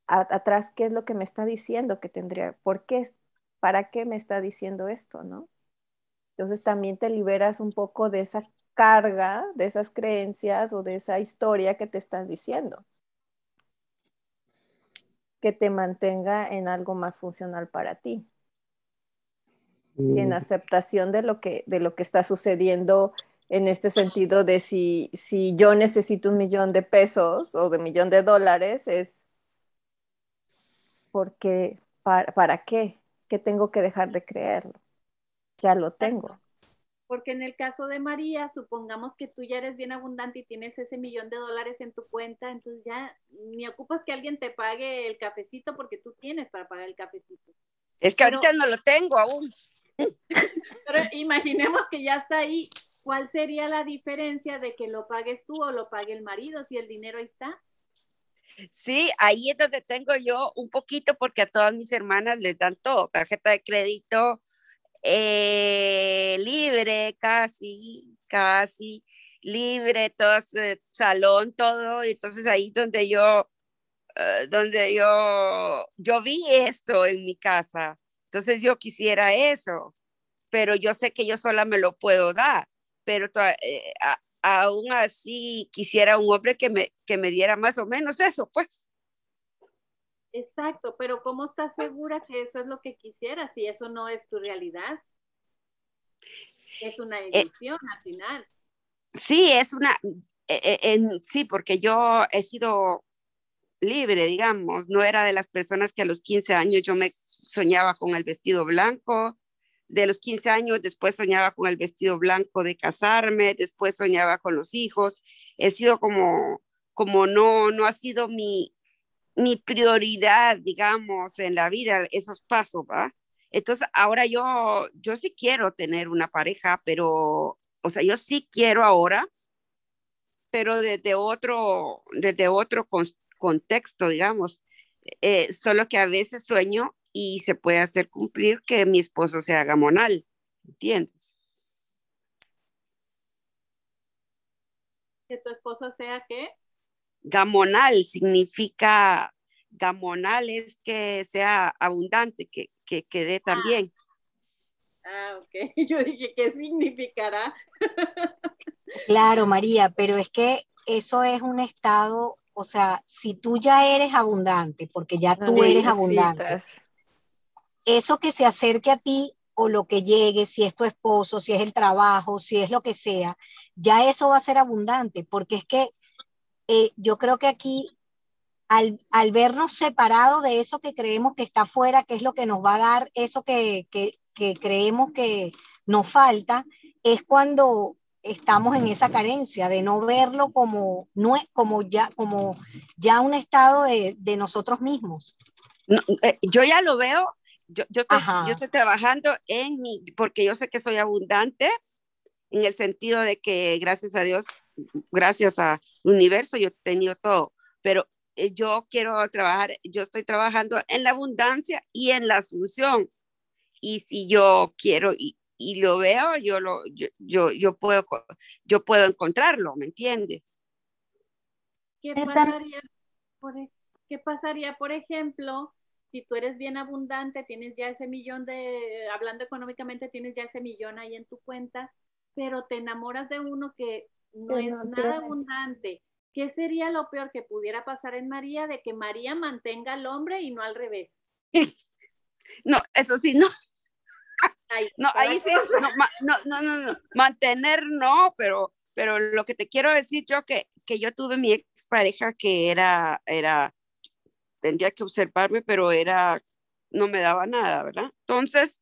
atrás qué es lo que me está diciendo que tendría, por qué, para qué me está diciendo esto, ¿no? Entonces también te liberas un poco de esa carga, de esas creencias o de esa historia que te están diciendo que te mantenga en algo más funcional para ti y en aceptación de lo que, de lo que está sucediendo en este sentido de si, si yo necesito un millón de pesos o de millón de dólares, es porque, para, ¿para qué? ¿Qué tengo que dejar de creerlo? Ya lo tengo. Porque en el caso de María, supongamos que tú ya eres bien abundante y tienes ese millón de dólares en tu cuenta, entonces ya ni ocupas que alguien te pague el cafecito porque tú tienes para pagar el cafecito. Es que ahorita no lo tengo aún. Pero imaginemos que ya está ahí. ¿Cuál sería la diferencia de que lo pagues tú o lo pague el marido si el dinero está? Sí, ahí es donde tengo yo un poquito porque a todas mis hermanas les dan todo, tarjeta de crédito eh, libre, casi, casi libre, todo ese salón, todo. Entonces ahí donde yo, eh, donde yo, yo vi esto en mi casa entonces yo quisiera eso, pero yo sé que yo sola me lo puedo dar, pero eh, aún así quisiera un hombre que me, que me diera más o menos eso, pues. Exacto, pero ¿cómo estás segura que eso es lo que quisieras si eso no es tu realidad? Es una eh, ilusión al final. Sí, es una, eh, sí, porque yo he sido libre, digamos, no era de las personas que a los 15 años yo me soñaba con el vestido blanco, de los 15 años después soñaba con el vestido blanco de casarme, después soñaba con los hijos. He sido como, como no, no ha sido mi, mi prioridad, digamos, en la vida, esos pasos, ¿va? Entonces, ahora yo, yo sí quiero tener una pareja, pero, o sea, yo sí quiero ahora, pero desde otro, desde otro contexto, digamos. Eh, solo que a veces sueño y se puede hacer cumplir que mi esposo sea gamonal, ¿entiendes? Que tu esposo sea qué? Gamonal significa, gamonal es que sea abundante, que, que, que dé ah. también. Ah, ok. Yo dije, ¿qué significará? claro, María, pero es que eso es un estado, o sea, si tú ya eres abundante, porque ya tú eres abundante, eso que se acerque a ti o lo que llegue, si es tu esposo, si es el trabajo, si es lo que sea, ya eso va a ser abundante, porque es que eh, yo creo que aquí, al, vernos separados de eso que creemos que está afuera, que es lo que nos va a dar eso que, creemos que nos falta, es cuando estamos en esa carencia de no verlo como, no, como, ya, como ya un estado de, nosotros mismos. Eh, yo ya lo veo yo, yo, estoy, yo estoy trabajando en mi, porque yo sé que soy abundante en el sentido de que gracias a Dios, gracias al universo, yo he tenido todo, pero eh, yo quiero trabajar, yo estoy trabajando en la abundancia y en la asunción. Y si yo quiero y, y lo veo, yo, lo, yo, yo, yo, puedo, yo puedo encontrarlo, ¿me entiendes? ¿Qué pasaría, por, ¿Qué pasaría, por ejemplo, si tú eres bien abundante, tienes ya ese millón de, hablando económicamente, tienes ya ese millón ahí en tu cuenta, pero te enamoras de uno que no es nada abundante. ¿Qué sería lo peor que pudiera pasar en María de que María mantenga al hombre y no al revés? No, eso sí, no. no, ahí sí, no, no, no, no, mantener no, pero, pero lo que te quiero decir yo que, que yo tuve mi expareja que era, era, tendría que observarme, pero era, no me daba nada, ¿verdad? Entonces,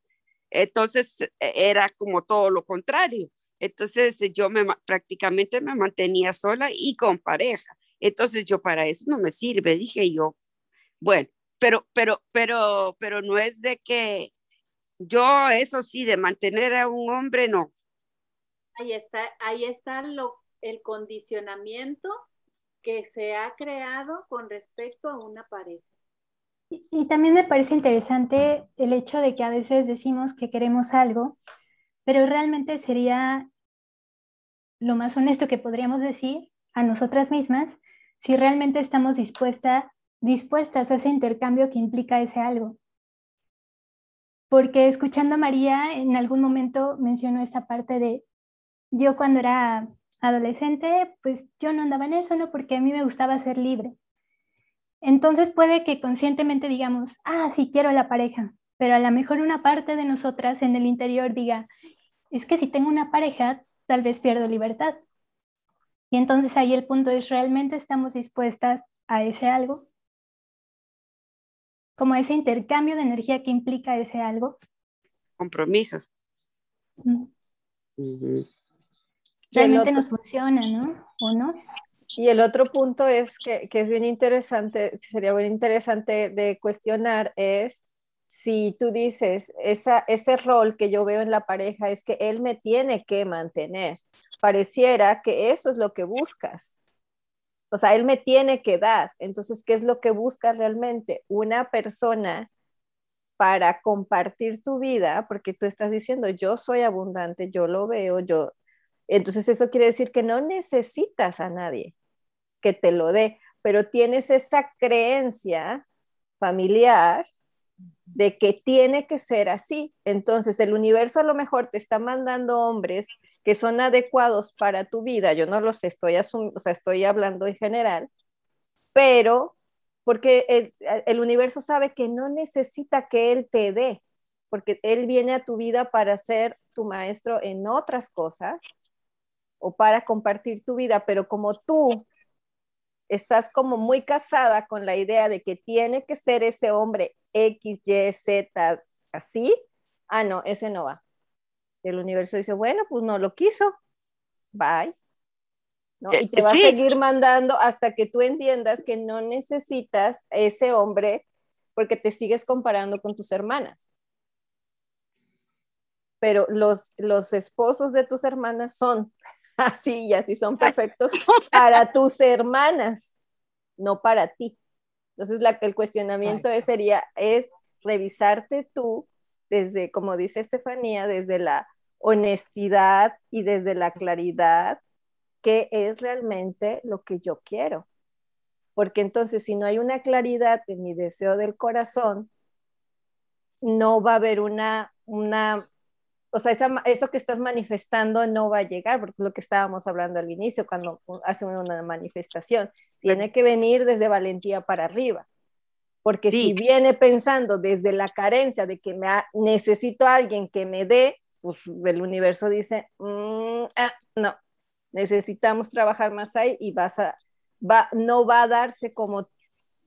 entonces e, era como todo lo contrario. Entonces yo me, prácticamente me mantenía sola y con pareja. Entonces yo para eso no me sirve, dije yo. Bueno, pero, pero, pero, pero no es de que yo, eso sí, de mantener a un hombre, no. Ahí está, ahí está lo, el condicionamiento que se ha creado con respecto a una pareja. Y, también me parece interesante el hecho de que a veces decimos que queremos algo, pero realmente sería lo más honesto que podríamos decir a nosotras mismas si realmente estamos dispuesta, dispuestas a ese intercambio que implica ese algo. Porque escuchando a María, en algún momento mencionó esa parte de yo cuando era adolescente, pues yo no andaba en eso, ¿no? Porque a mí me gustaba ser libre. Entonces puede que conscientemente digamos, ah, sí quiero la pareja, pero a lo mejor una parte de nosotras en el interior diga, es que si tengo una pareja, tal vez pierdo libertad. Y entonces ahí el punto es, ¿realmente estamos dispuestas a ese algo? Como ese intercambio de energía que implica ese algo. Compromisos. Realmente nos funciona, ¿no? ¿O no? Y el otro punto es que, que es bien interesante, sería bien interesante de cuestionar es si tú dices, esa, ese rol que yo veo en la pareja es que él me tiene que mantener, pareciera que eso es lo que buscas. O sea, él me tiene que dar. Entonces, ¿qué es lo que buscas realmente? Una persona para compartir tu vida, porque tú estás diciendo, yo soy abundante, yo lo veo, yo... Entonces, eso quiere decir que no necesitas a nadie que te lo dé, pero tienes esa creencia familiar de que tiene que ser así. Entonces, el universo a lo mejor te está mandando hombres que son adecuados para tu vida. Yo no los estoy o sea, estoy hablando en general, pero porque el, universo sabe que no necesita que él te dé, porque él viene a tu vida para ser tu maestro en otras cosas o para compartir tu vida, pero como tú estás como muy casada con la idea de que tiene que ser ese hombre X, Y, Z, así, ah, no, ese no va. El universo dice, bueno, pues no lo quiso, bye. ¿No? Y te va a seguir mandando hasta que tú entiendas que no necesitas ese hombre porque te sigues comparando con tus hermanas. Pero los, los esposos de tus hermanas son así y así son perfectos para tus hermanas, no para ti. Entonces, la, el cuestionamiento es, sería, es revisarte tú desde, como dice Estefanía, desde la honestidad y desde la claridad, qué es realmente lo que yo quiero. Porque entonces, si no hay una claridad en mi deseo del corazón, no va a haber una, una o sea, eso que estás manifestando no va a llegar, porque es lo que estábamos hablando al inicio, cuando hace una manifestación, tiene que venir desde valentía para arriba. Porque si viene pensando desde la carencia de que me necesito a alguien que me dé, pues el universo dice, mm, ah, no, necesitamos trabajar más ahí y vas a, va, no va a darse como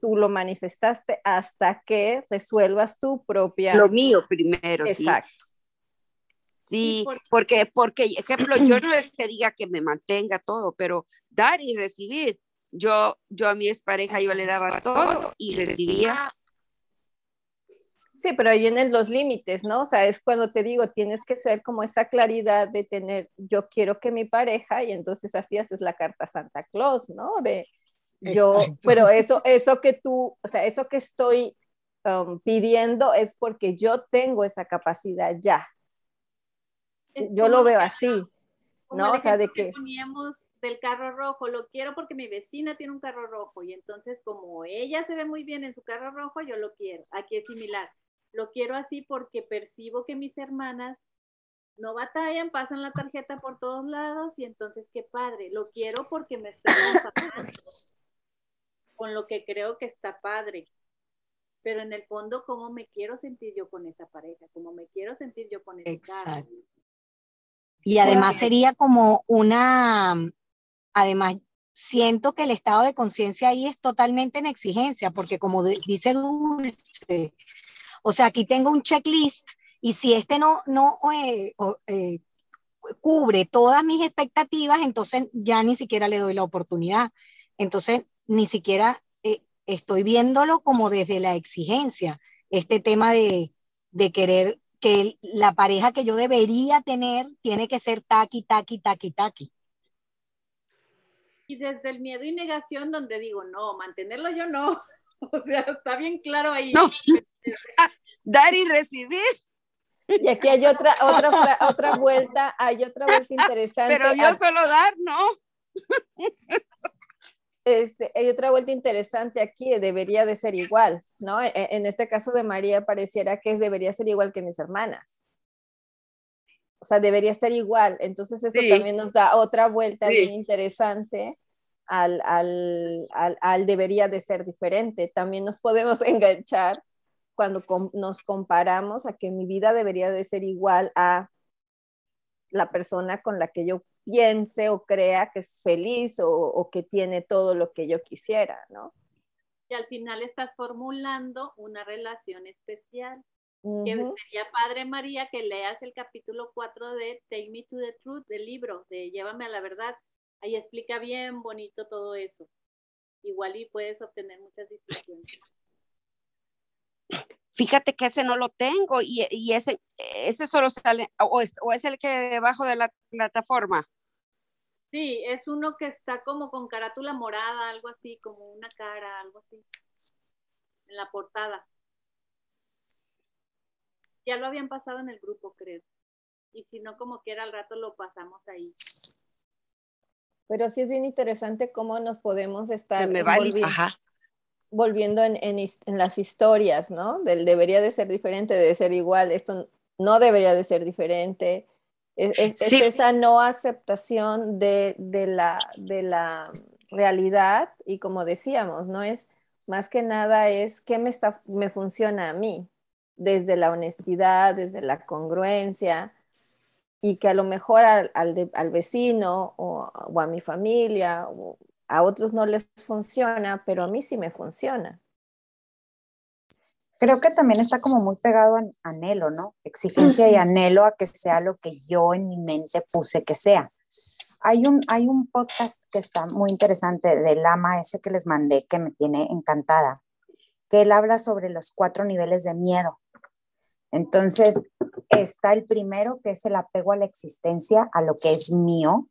tú lo manifestaste hasta que resuelvas tu propia... Lo mío primero, Exacto. Sí, porque, porque, ejemplo, yo no es que diga que me mantenga todo, pero dar y recibir. Yo, yo a mi expareja yo le daba todo y recibía. Sí, pero ahí vienen los límites, ¿no? O sea, es cuando te digo, tienes que ser como esa claridad de tener, yo quiero que mi pareja, y entonces así haces la carta Santa Claus, ¿no? De yo, pero eso, eso que tú, o sea, eso que estoy um, pidiendo es porque yo tengo esa capacidad ya, yo lo veo así, ¿no? O sea, de que... Poníamos del carro rojo, lo quiero porque mi vecina tiene un carro rojo y entonces como ella se ve muy bien en su carro rojo, yo lo quiero. Aquí es similar. Lo quiero así porque percibo que mis hermanas no batallan, pasan la tarjeta por todos lados y entonces qué padre. Lo quiero porque me está con lo que creo que está padre. Pero en el fondo, ¿cómo me quiero sentir yo con esa pareja? ¿Cómo me quiero sentir yo con ese carro? Y además sería como una, además, siento que el estado de conciencia ahí es totalmente en exigencia, porque como dice Dulce, o sea, aquí tengo un checklist y si este no, no, eh, eh, cubre todas mis expectativas, entonces ya ni siquiera le doy la oportunidad. Entonces, ni siquiera eh, estoy viéndolo como desde la exigencia, este tema de, de querer que la pareja que yo debería tener tiene que ser taqui, taqui, taqui, taqui. Y desde el miedo y negación donde digo, no, mantenerlo yo no. O sea, está bien claro ahí. No. Dar y recibir. Y aquí hay otra, otra, otra vuelta, hay otra vuelta interesante. Pero yo solo dar, ¿no? Este, hay otra vuelta interesante aquí, debería de ser igual, ¿no? E, en este caso de María pareciera que debería ser igual que mis hermanas. O sea, debería estar igual. Entonces eso también nos da otra vuelta bien interesante al, al, al, al, debería de ser diferente. También nos podemos enganchar cuando nos comparamos a que mi vida debería de ser igual a la persona con la que yo piense o crea que es feliz o, que tiene todo lo que yo quisiera, ¿no? Y al final estás formulando una relación especial. Que sería Padre María que leas el capítulo 4 de Take Me to the Truth del libro, de Llévame a la verdad. Ahí explica bien bonito todo eso. Igual y puedes obtener muchas distinciones. Fíjate que ese no lo tengo y, y ese, ese solo sale, o es, o es, el que debajo de la plataforma. Sí, es uno que está como con carátula morada, algo así, como una cara, algo así, en la portada. Ya lo habían pasado en el grupo, creo. Y si no, como quiera, al rato lo pasamos ahí. Pero sí es bien interesante cómo nos podemos estar. Se me va Ajá volviendo en, en, las historias, ¿no? Del debería de ser diferente, de ser igual, esto no debería de ser diferente. Es, esa no aceptación de, de, la, de la realidad y como decíamos, no es más que nada es qué me, está, me funciona a mí, desde la honestidad, desde la congruencia, y que a lo mejor al, al, al vecino o, o, a mi familia o, a otros no les funciona, pero a mí sí me funciona. Creo que también está como muy pegado a anhelo, ¿no? Exigencia y anhelo a que sea lo que yo en mi mente puse que sea. Hay un, hay un podcast que está muy interesante del Lama, ese que les mandé, que me tiene encantada, que él habla sobre los cuatro niveles de miedo. Entonces, está el primero, que es el apego a la existencia, a lo que es mío,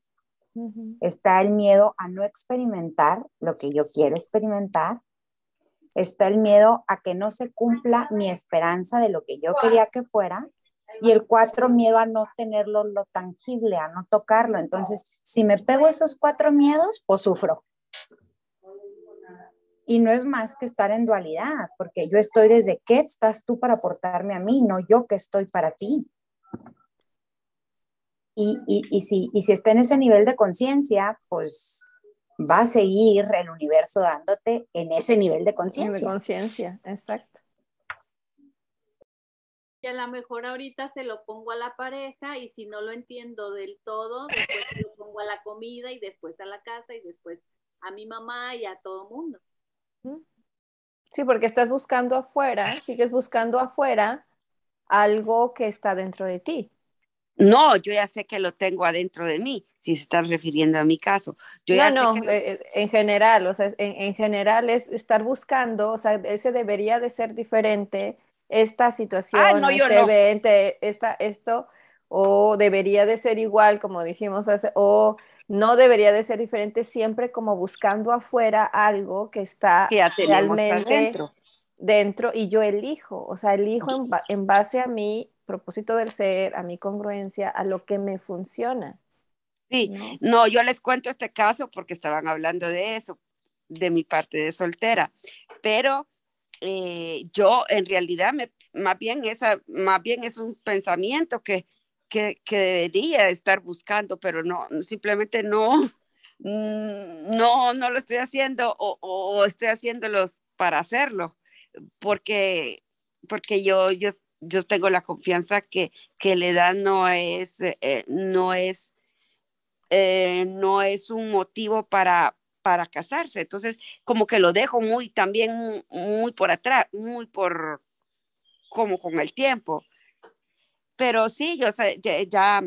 Está el miedo a no experimentar lo que yo quiero experimentar. Está el miedo a que no se cumpla mi esperanza de lo que yo quería que fuera. Y el cuatro, miedo a no tenerlo lo tangible, a no tocarlo. Entonces, si me pego esos cuatro miedos, pues sufro. Y no es más que estar en dualidad, porque yo estoy desde qué estás tú para aportarme a mí, no yo que estoy para ti. Y, si, y si está en ese nivel de conciencia, pues va a seguir el universo dándote en ese nivel de conciencia. De conciencia, exacto. Y a lo mejor ahorita se lo pongo a la pareja y si no lo entiendo del todo, después se lo pongo a la comida y después a la casa y después a mi mamá y a todo mundo. Sí, porque estás buscando afuera, sigues buscando afuera algo que está dentro de ti. No, yo ya sé que lo tengo adentro de mí, si se están refiriendo a mi caso. Yo no, no, eh, eh, en general, o sea, en, general es estar buscando, o sea, ese debería de ser diferente, esta situación, ah, no, este evento, esta, esto, o debería de ser igual, como dijimos, o no debería de ser diferente, siempre como buscando afuera algo que está realmente dentro. dentro y yo elijo, o sea, elijo en, en base a mí propósito del ser, a mi congruencia, a lo que me funciona. Sí, ¿no? yo les cuento este caso porque estaban hablando de eso, de mi parte de soltera, pero eh, yo en realidad me, más, bien esa, más bien es un pensamiento que, que, que debería estar buscando, pero no, simplemente no, mm, no, no lo estoy haciendo o, o estoy haciéndolos para hacerlo, porque, porque yo, yo yo tengo la confianza que, que la edad no es, eh, no es, eh, no es un motivo para, para casarse. Entonces, como que lo dejo muy también muy, por atrás, muy por como con el tiempo. Pero sí, yo ya, ya,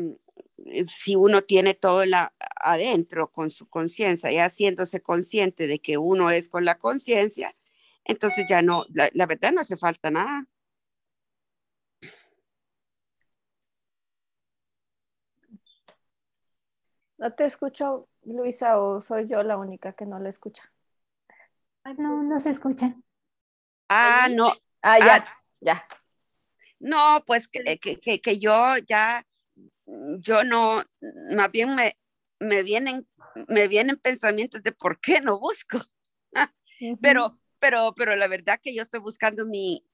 eh, si uno tiene todo la, adentro con su conciencia y haciéndose consciente de que uno es con la conciencia, entonces ya no, la, la, verdad no hace falta nada. No te escucho, Luisa, o soy yo la única que no la escucha. No, no se escucha. Ah, no. Ah, ya, ah, ya. No, pues que, que, que, yo ya, yo no, más bien me, me vienen, me vienen pensamientos de por qué no busco. Pero, pero, pero la verdad que yo estoy buscando mi,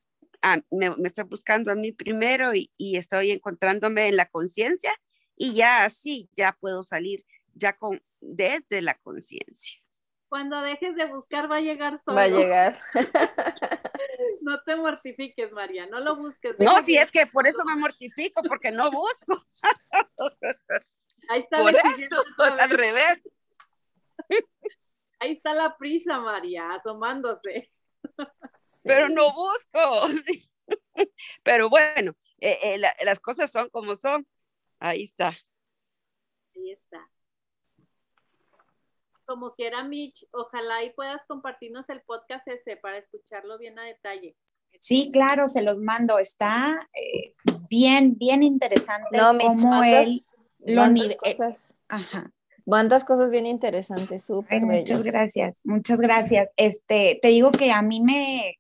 me, me, estoy buscando a mí primero y, y estoy encontrándome en la conciencia y ya así ya puedo salir ya con desde la conciencia. Cuando dejes de buscar va a llegar solo. Va a llegar. no te mortifiques, María, no lo busques. No, si es que por eso me mortifico, porque no busco. Ahí está por eso, al revés. Ahí está la prisa, María, asomándose. Pero no busco. Pero bueno, eh, eh, las cosas son como son. Ahí está. Ahí está como quiera, Mitch, ojalá y puedas compartirnos el podcast ese para escucharlo bien a detalle. Sí, claro, se los mando. Está eh, bien, bien interesante no, Mitch, cómo él lo eh, cosas. Ajá. Mandas cosas bien interesantes, súper Muchas gracias, muchas gracias. Este, te digo que a mí me,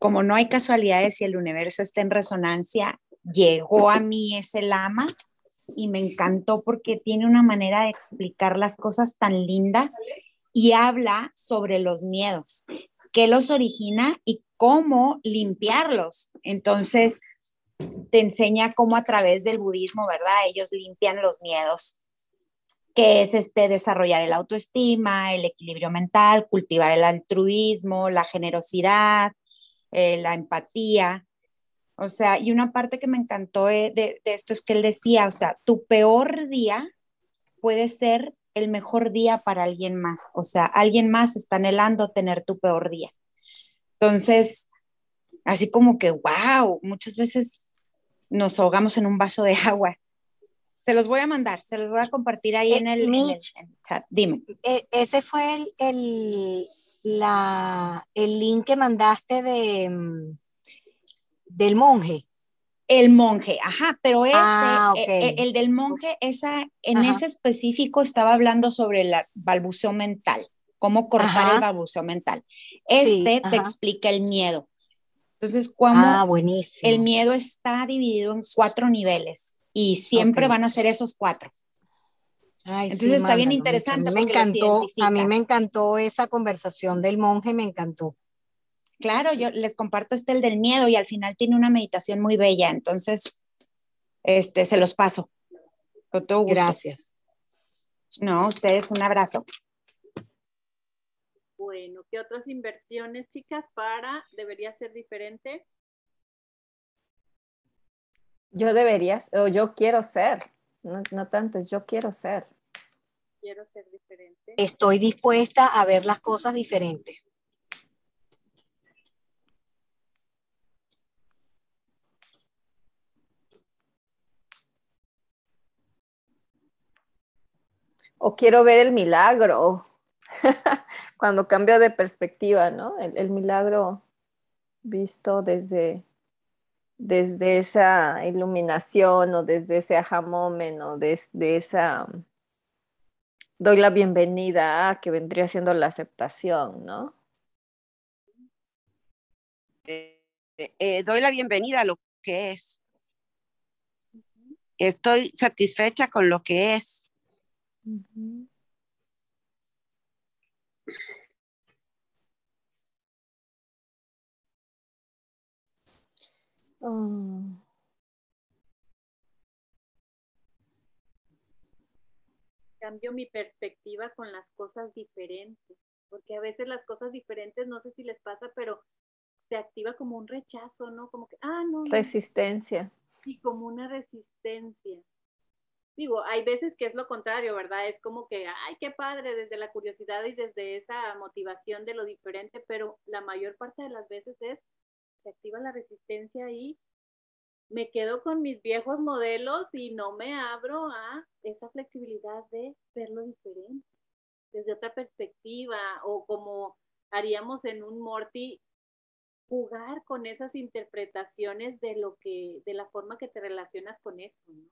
como no hay casualidades y el universo está en resonancia, llegó a mí ese lama y me encantó porque tiene una manera de explicar las cosas tan linda y habla sobre los miedos, qué los origina y cómo limpiarlos. Entonces, te enseña cómo a través del budismo, ¿verdad? Ellos limpian los miedos, que es este desarrollar el autoestima, el equilibrio mental, cultivar el altruismo, la generosidad, eh, la empatía. O sea, y una parte que me encantó de, de, esto es que él decía, o sea, tu peor día puede ser el mejor día para alguien más. O sea, alguien más está anhelando tener tu peor día. Entonces, así como que, wow, muchas veces nos ahogamos en un vaso de agua. Se los voy a mandar, se los voy a compartir ahí eh, en, el, chat. Dime. E, ese fue el, el, la, el link que mandaste de mm, del monje. El monje, ajá, pero ah, ese, eh, eh, el, del monje, esa, en ese específico estaba hablando sobre el balbuceo mental, cómo cortar el balbuceo mental. Este te explica el miedo. Entonces, como ah, el miedo está dividido en cuatro niveles y siempre van a ser esos cuatro. Entonces está bien interesante. me encantó, a mí me encantó esa conversación del monje, me encantó. Claro, yo les comparto este el del miedo y al final tiene una meditación muy bella, entonces este se los paso. Con todo gusto. Gracias. No, ustedes un abrazo. Bueno, ¿qué otras inversiones, chicas, para debería ser diferente? Yo debería, o yo quiero ser, no, no tanto, yo quiero ser. Quiero ser diferente. Estoy dispuesta a ver las cosas diferentes. O quiero ver el milagro, cuando cambio de perspectiva, ¿no? El, milagro visto desde, desde esa iluminación o desde ese aha moment o desde esa, doy la bienvenida a que vendría siendo la aceptación, ¿no? Eh, eh, doy la bienvenida a lo que es. Estoy satisfecha con lo que es. Oh. Cambio mi perspectiva con las cosas diferentes, porque a veces las cosas diferentes, no sé si les pasa, pero se activa como un rechazo, ¿no? Como que, ah, no. Resistencia. Y como una resistencia digo, hay veces que es lo contrario, ¿verdad? Es como que, ay, qué padre, desde la curiosidad y desde esa motivación de lo diferente, pero la mayor parte de las veces es, se activa la resistencia ahí me quedo con mis viejos modelos y no me abro a esa flexibilidad de verlo diferente, desde otra perspectiva, o como haríamos en un Morty, jugar con esas interpretaciones de lo que, de la forma que te relacionas con eso, ¿no?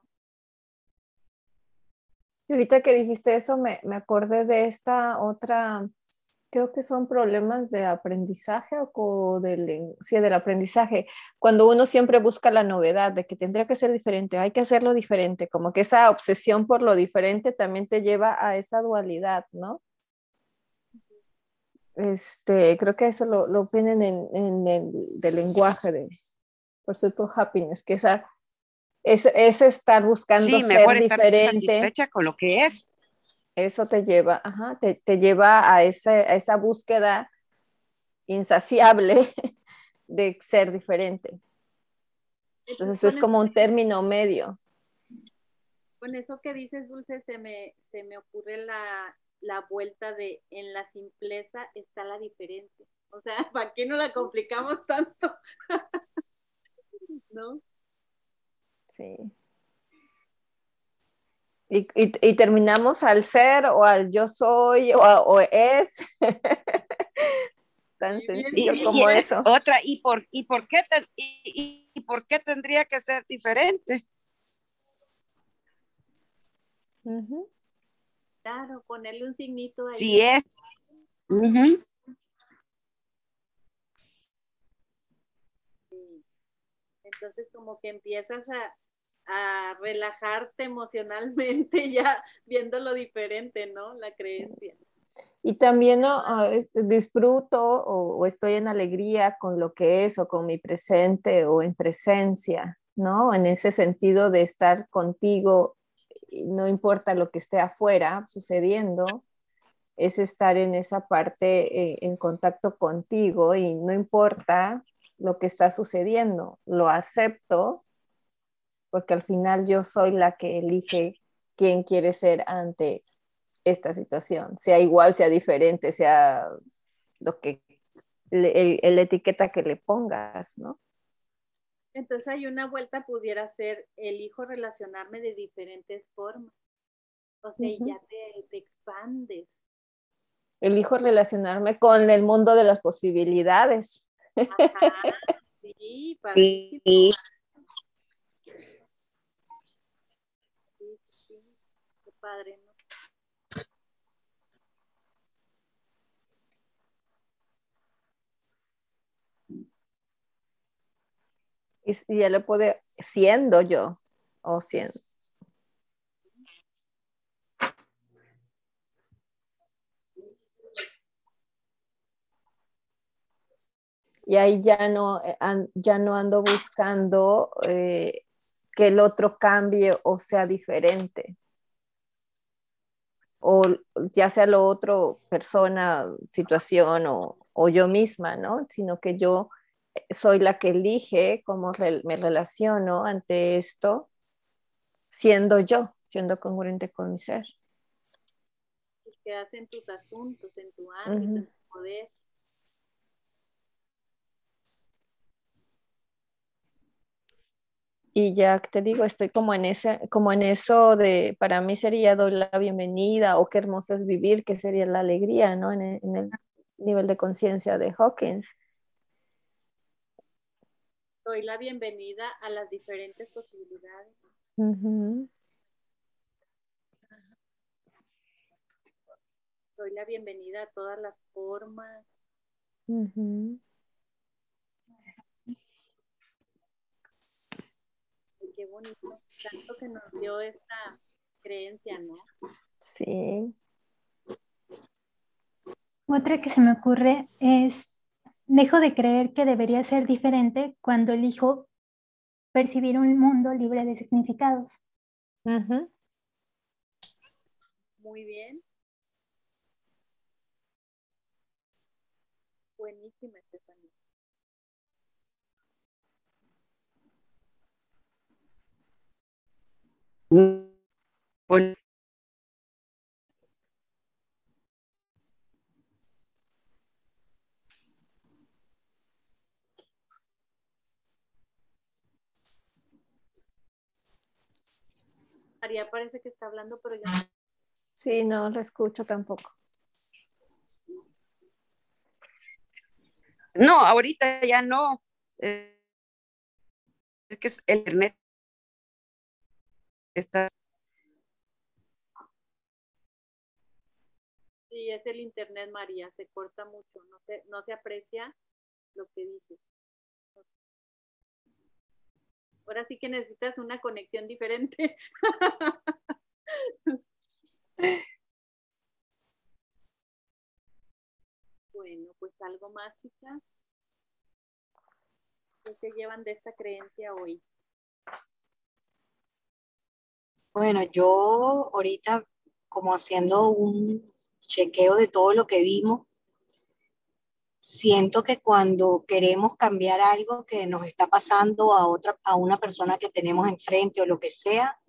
Y ahorita que dijiste eso, me, me acordé de esta otra creo que son problemas de aprendizaje o del, sí, del aprendizaje. Cuando uno siempre busca la novedad de que tendría que ser diferente, hay que hacerlo diferente, como que esa obsesión por lo diferente también te lleva a esa dualidad, ¿no? Este, creo que eso lo, lo en, en el del lenguaje de Pursuit of Happiness, que esa, es, es estar buscando sí, ser mejor diferente. Estar con lo que es eso te lleva, ajá, te, te lleva a, ese, a esa búsqueda insaciable de ser diferente. Entonces es como un término medio. Con eso que dices, Dulce, se me, se me ocurre la, la vuelta de en la simpleza está la diferencia. O sea, ¿para qué no la complicamos tanto? ¿No? Sí. Y, y, terminamos al ser o al yo soy o, o es. Tan sencillo como eso. Otra, ¿y por, y, por qué y, y, por qué tendría que ser diferente? Claro, ponerle un signito ahí. Sí es. Entonces como que empiezas a, a relajarte emocionalmente ya viendo lo diferente, ¿no? La creencia. Y también ¿no? Ah, disfruto o, o, estoy en alegría con lo que es o con mi presente o en presencia, ¿no? En ese sentido de estar contigo, no importa lo que esté afuera sucediendo, es estar en esa parte eh, en contacto contigo y no importa lo que está sucediendo, lo acepto porque al final yo soy la que elige quién quiere ser ante esta situación, sea igual, sea diferente, sea lo que, el, etiqueta que le pongas, ¿no? Entonces hay una vuelta pudiera ser, elijo relacionarme de diferentes formas. O sea, ya te, te, expandes. Elijo relacionarme con el mundo de las posibilidades. Ajá, sí, sí, padre, ¿no? Y, ya lo puede, siendo yo, o siendo. Y ahí ya no, eh, ya no ando buscando eh, que el otro cambie o sea diferente o ya sea lo otro, persona, situación o, o, yo misma, ¿no? Sino que yo soy la que elige cómo me relaciono ante esto, siendo yo, siendo congruente con mi ser. Que hacen tus asuntos, en tu ámbito, en tu poder. Y ya te digo, estoy como en ese, como en eso de, para mí sería doy la bienvenida o qué hermoso es vivir, que sería la alegría, ¿no? En el, en el nivel de conciencia de Hawkins. Doy la bienvenida a las diferentes posibilidades. Doy la bienvenida a todas las formas. Qué bonito, tanto que nos dio esta creencia, ¿no? Sí. Otra que se me ocurre es, dejo de creer que debería ser diferente cuando elijo percibir un mundo libre de significados. Muy bien. Buenísima, María parece que está hablando, pero yo Sí, no lo escucho tampoco. No, ahorita ya no. Eh, es que el internet está. Sí, es el internet, María, se corta mucho, no se, no se aprecia lo que dices. Ahora sí que necesitas una conexión diferente. bueno, pues algo más, chicas. ¿Qué se llevan de esta creencia hoy? Bueno, yo ahorita como haciendo un chequeo de todo lo que vimos, siento que cuando queremos cambiar algo que nos está pasando a otra a una persona que tenemos enfrente o lo que sea,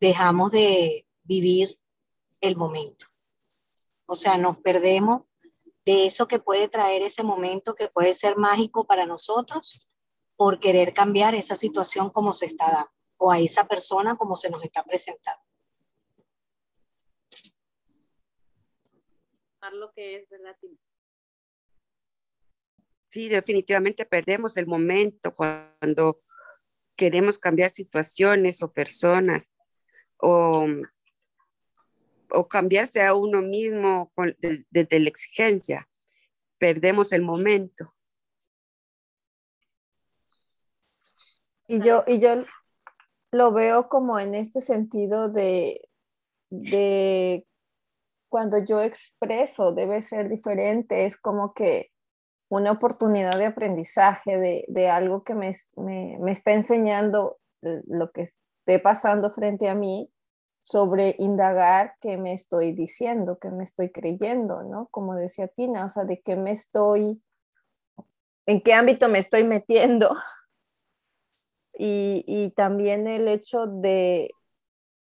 dejamos de vivir el momento. O sea, nos perdemos de eso que puede traer ese momento que puede ser mágico para nosotros por querer cambiar esa situación como se está dando o a esa persona como se nos está presentando. Lo que es, ¿verdad? Sí, definitivamente perdemos el momento cuando queremos cambiar situaciones o personas o, o cambiarse a uno mismo desde la exigencia. Perdemos el momento. Y yo, y yo lo veo como en este sentido de, de cuando yo expreso debe ser diferente, es como que una oportunidad de aprendizaje de, de algo que me, me, me, está enseñando lo que esté pasando frente a mí sobre indagar qué me estoy diciendo, qué me estoy creyendo, ¿no? Como decía Tina, o sea, de qué me estoy, en qué ámbito me estoy metiendo y, también el hecho de,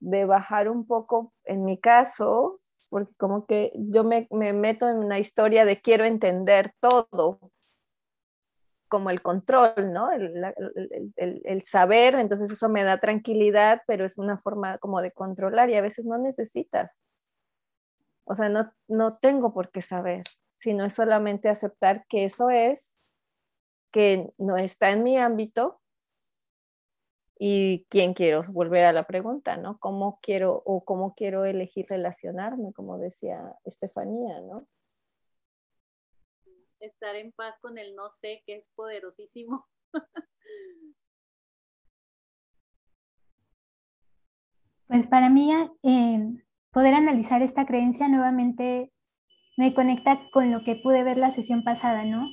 de, bajar un poco, en mi caso, porque como que yo me, me, meto en una historia de quiero entender todo, como el control, ¿no? El, el, el, saber, entonces eso me da tranquilidad, pero es una forma como de controlar y a veces no necesitas. O sea, no, no tengo por qué saber, sino es solamente aceptar que eso es, que no está en mi ámbito y quién quiero volver a la pregunta, ¿no? ¿Cómo quiero o cómo quiero elegir relacionarme, como decía Estefanía, ¿no? Estar en paz con el no sé, que es poderosísimo. Pues para mí eh, poder analizar esta creencia nuevamente me conecta con lo que pude ver la sesión pasada, ¿no?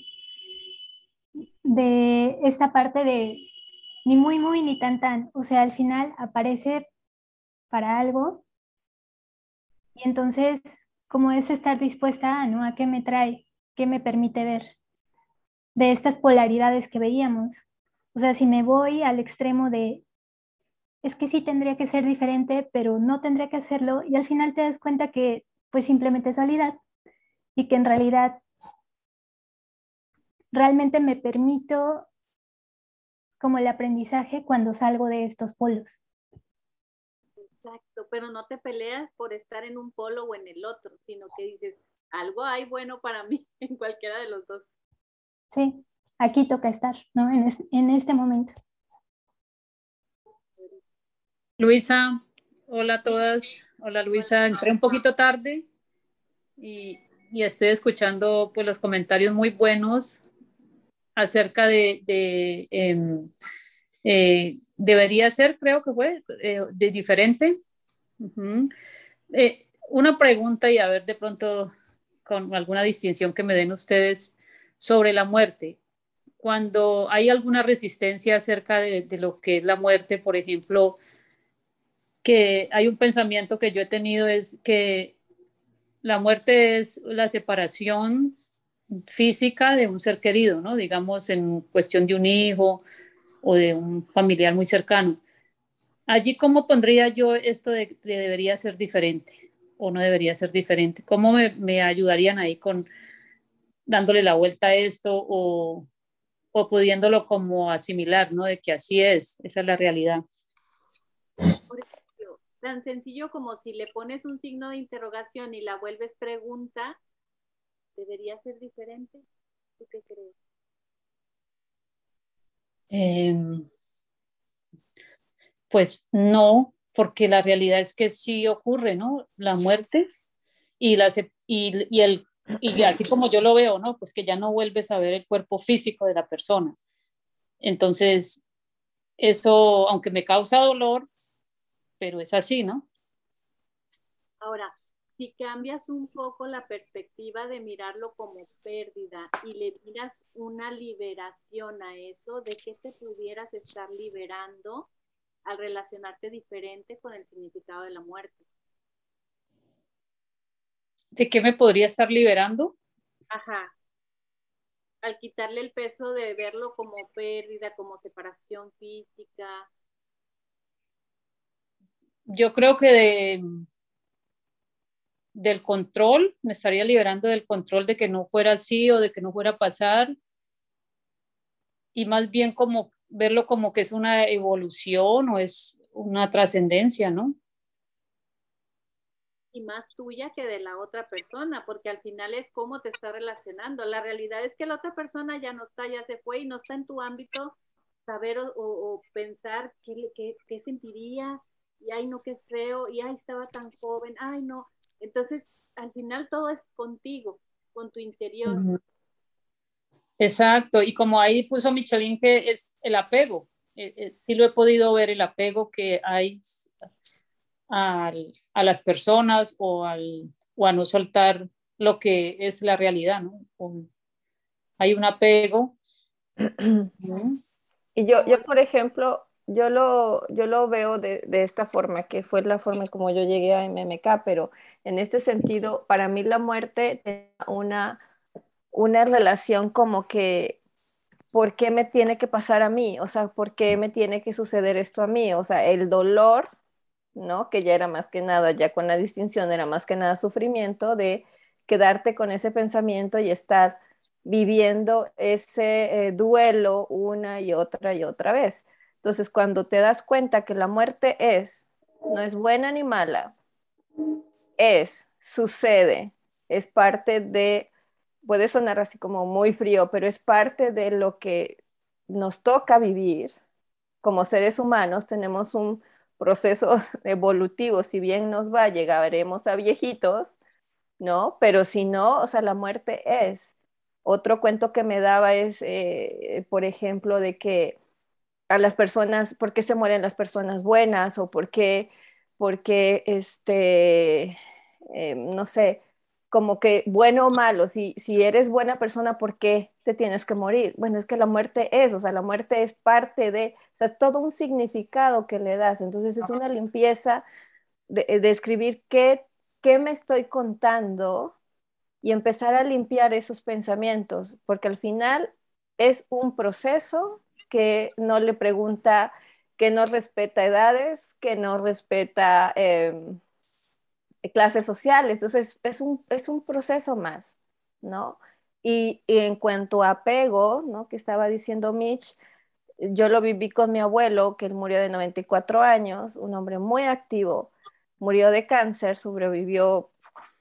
De esta parte de ni muy, muy, ni tan, tan. O sea, al final aparece para algo y entonces, ¿cómo es estar dispuesta a, ¿no? ¿A qué me trae? ¿Qué me permite ver? De estas polaridades que veíamos. O sea, si me voy al extremo de, es que sí tendría que ser diferente, pero no tendría que hacerlo, y al final te das cuenta que pues simplemente es realidad y que en realidad realmente me permito como el aprendizaje cuando salgo de estos polos. Exacto, pero no te peleas por estar en un polo o en el otro, sino que dices, algo hay bueno para mí en cualquiera de los dos. Sí, aquí toca estar, ¿no? En, en este momento. Luisa, hola a todas. Hola Luisa, entré un poquito tarde y, y estoy escuchando pues los comentarios muy buenos acerca de, em, eh, debería ser, creo que fue, eh, de diferente. Eh, una pregunta y a ver de pronto con alguna distinción que me den ustedes sobre la muerte. Cuando hay alguna resistencia acerca de, de lo que es la muerte, por ejemplo, que hay un pensamiento que yo he tenido es que la muerte es la separación física de un ser querido, ¿no? Digamos, en cuestión de un hijo o de un familiar muy cercano. Allí, ¿cómo pondría yo esto de, que debería ser diferente o no debería ser diferente? ¿Cómo me, ayudarían ahí con dándole la vuelta a esto o, o pudiéndolo como asimilar, ¿no? De que así es, esa es la realidad. Por ejemplo, tan sencillo como si le pones un signo de interrogación y la vuelves pregunta, debería ser diferente. ¿Tú qué crees? Em, pues no, porque la realidad es que sí ocurre, ¿no? La muerte y, la, y, y, el, y así como yo lo veo, ¿no? Pues que ya no vuelves a ver el cuerpo físico de la persona. Entonces, eso, aunque me causa dolor, pero es así, ¿no? Ahora, si cambias un poco la perspectiva de mirarlo como pérdida y le miras una liberación a eso, ¿de qué te pudieras estar liberando al relacionarte diferente con el significado de la muerte? ¿De qué me podría estar liberando? Ajá. Al quitarle el peso de verlo como pérdida, como separación física. Yo creo que de, del control, me estaría liberando del control de que no fuera así o de que no fuera a pasar. Y más bien como verlo como que es una evolución o es una trascendencia, ¿no? Y más tuya que de la otra persona, porque al final es cómo te está relacionando. La realidad es que la otra persona ya no está, ya se fue y no está en tu ámbito saber o, pensar qué, qué, qué sentiría, y ay, no, qué feo, y ay, estaba tan joven, ay, no entonces, al final todo es contigo, con tu interior. Exacto, y como ahí puso Michelin que es el apego, eh, eh, sí lo he podido ver, el apego que hay a las personas o, al, o a no soltar lo que es la realidad, ¿no? hay un apego. Y yo, yo, por ejemplo, yo lo, yo lo veo de, de, esta forma, que fue la forma como yo llegué a MMK, pero en este sentido, para mí la muerte tiene una, una relación como que, ¿por qué me tiene que pasar a mí? O sea, ¿por qué me tiene que suceder esto a mí? O sea, el dolor, ¿no? Que ya era más que nada, ya con la distinción, era más que nada sufrimiento de quedarte con ese pensamiento y estar viviendo ese eh, duelo una y otra y otra vez. Entonces, cuando te das cuenta que la muerte es, no es buena ni mala, es, sucede, es parte de, puede sonar así como muy frío, pero es parte de lo que nos toca vivir. Como seres humanos tenemos un proceso evolutivo, si bien nos va, llegaremos a viejitos, ¿no? Pero si no, o sea, la muerte es. Otro cuento que me daba es, eh, por ejemplo, de que a las personas, ¿por qué se mueren las personas buenas? O por qué, porque, este, eh, no sé, como que bueno o malo, si, si eres buena persona, ¿por qué te tienes que morir? Bueno, es que la muerte es, o sea, la muerte es parte de, o sea, es todo un significado que le das. Entonces es una limpieza de, de escribir qué, qué me estoy contando y empezar a limpiar esos pensamientos, porque al final es un proceso que no le pregunta, que no respeta edades, que no respeta em, clases sociales. Entonces, es un, es un proceso más, ¿no? Y, y, en cuanto a apego, ¿no? Que estaba diciendo Mitch, yo lo viví con mi abuelo, que él murió de 94 años, un hombre muy activo, murió de cáncer, sobrevivió,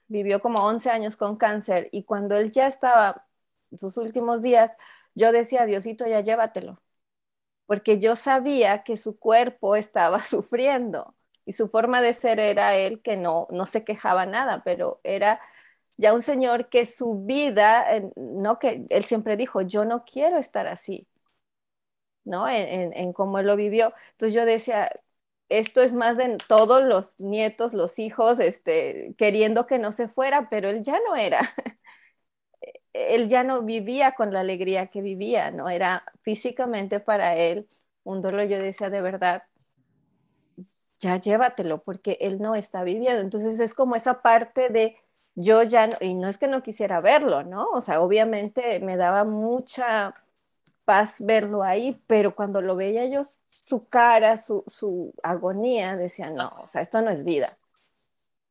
vivió como 11 años con cáncer, y cuando él ya estaba en sus últimos días, yo decía, Diosito, ya llévatelo, porque yo sabía que su cuerpo estaba sufriendo y su forma de ser era él que no, no se quejaba nada, pero era ya un señor que su vida, no que él siempre dijo, yo no quiero estar así, ¿no? En, cómo él lo vivió. Entonces yo decía, esto es más de todos los nietos, los hijos, este, queriendo que no se fuera, pero él ya no era. él ya no vivía con la alegría que vivía, ¿no? Era físicamente para él un dolor. Yo decía, de verdad, ya llévatelo, porque él no está viviendo. Entonces es como esa parte de yo ya, no, y no es que no quisiera verlo, ¿no? O sea, obviamente me daba mucha paz verlo ahí, pero cuando lo veía yo, su cara, su, su agonía, decía, no, o sea, esto no es vida,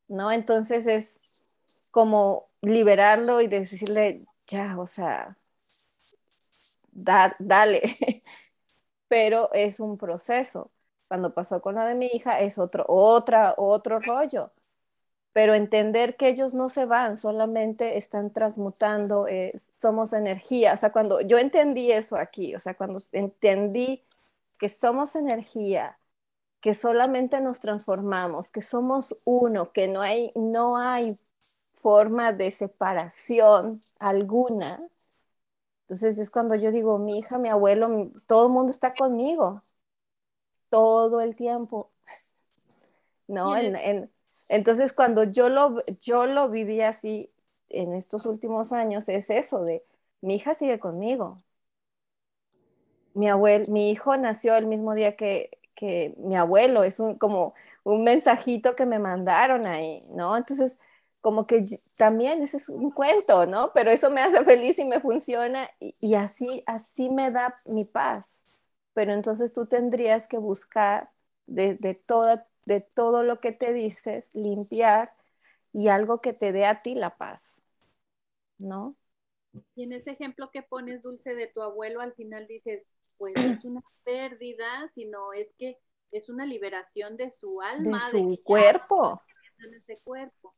¿no? Entonces es como liberarlo y decirle, ya, o sea, da, dale, pero es un proceso. Cuando pasó con la de mi hija es otro, otra, otro rollo. Pero entender que ellos no se van, solamente están transmutando, eh, somos energía. O sea, cuando yo entendí eso aquí, o sea, cuando entendí que somos energía, que solamente nos transformamos, que somos uno, que no hay, no hay forma de separación alguna. Entonces es cuando yo digo, mi hija, mi abuelo, todo el mundo está conmigo, todo el tiempo. ¿No? entonces cuando yo lo, yo lo viví así en estos últimos años, es eso de, mi hija sigue conmigo. Mi, abuelo, mi hijo nació el mismo día que, que mi abuelo, es un, como un mensajito que me mandaron ahí, ¿no? Entonces, como que también ese es un cuento, ¿no? Pero eso me hace feliz y me funciona y, así, así me da mi paz. Pero entonces tú tendrías que buscar de, de, toda, de todo lo que te dices, limpiar y algo que te dé a ti la paz, ¿no? Y en ese ejemplo que pones, Dulce, de tu abuelo, al final dices, pues es una pérdida, sino es que es una liberación de su alma. De su cuerpo. De ese cuerpo.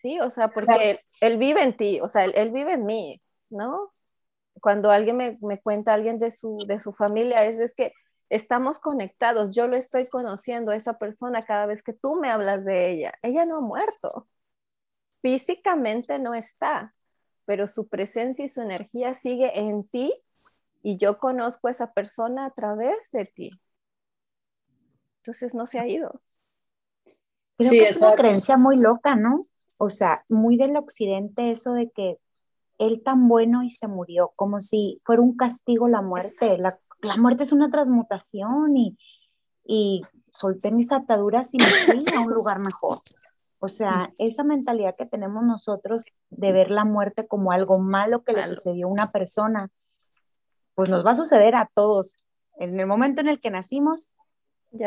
Sí, o sea, porque él, vive en ti, o sea, él, vive en mí, ¿no? Cuando alguien me, me, cuenta, alguien de su, de su familia, es, es que estamos conectados, yo lo estoy conociendo a esa persona cada vez que tú me hablas de ella. Ella no ha muerto, físicamente no está, pero su presencia y su energía sigue en ti y yo conozco a esa persona a través de ti. Entonces no se ha ido. sí, es una creencia muy loca, ¿no? O sea, muy del occidente eso de que él tan bueno y se murió, como si fuera un castigo la muerte. La, muerte es una transmutación y, y solté mis ataduras y me fui a un lugar mejor. O sea, esa mentalidad que tenemos nosotros de ver la muerte como algo malo que le sucedió a una persona, pues nos va a suceder a todos. En el momento en el que nacimos,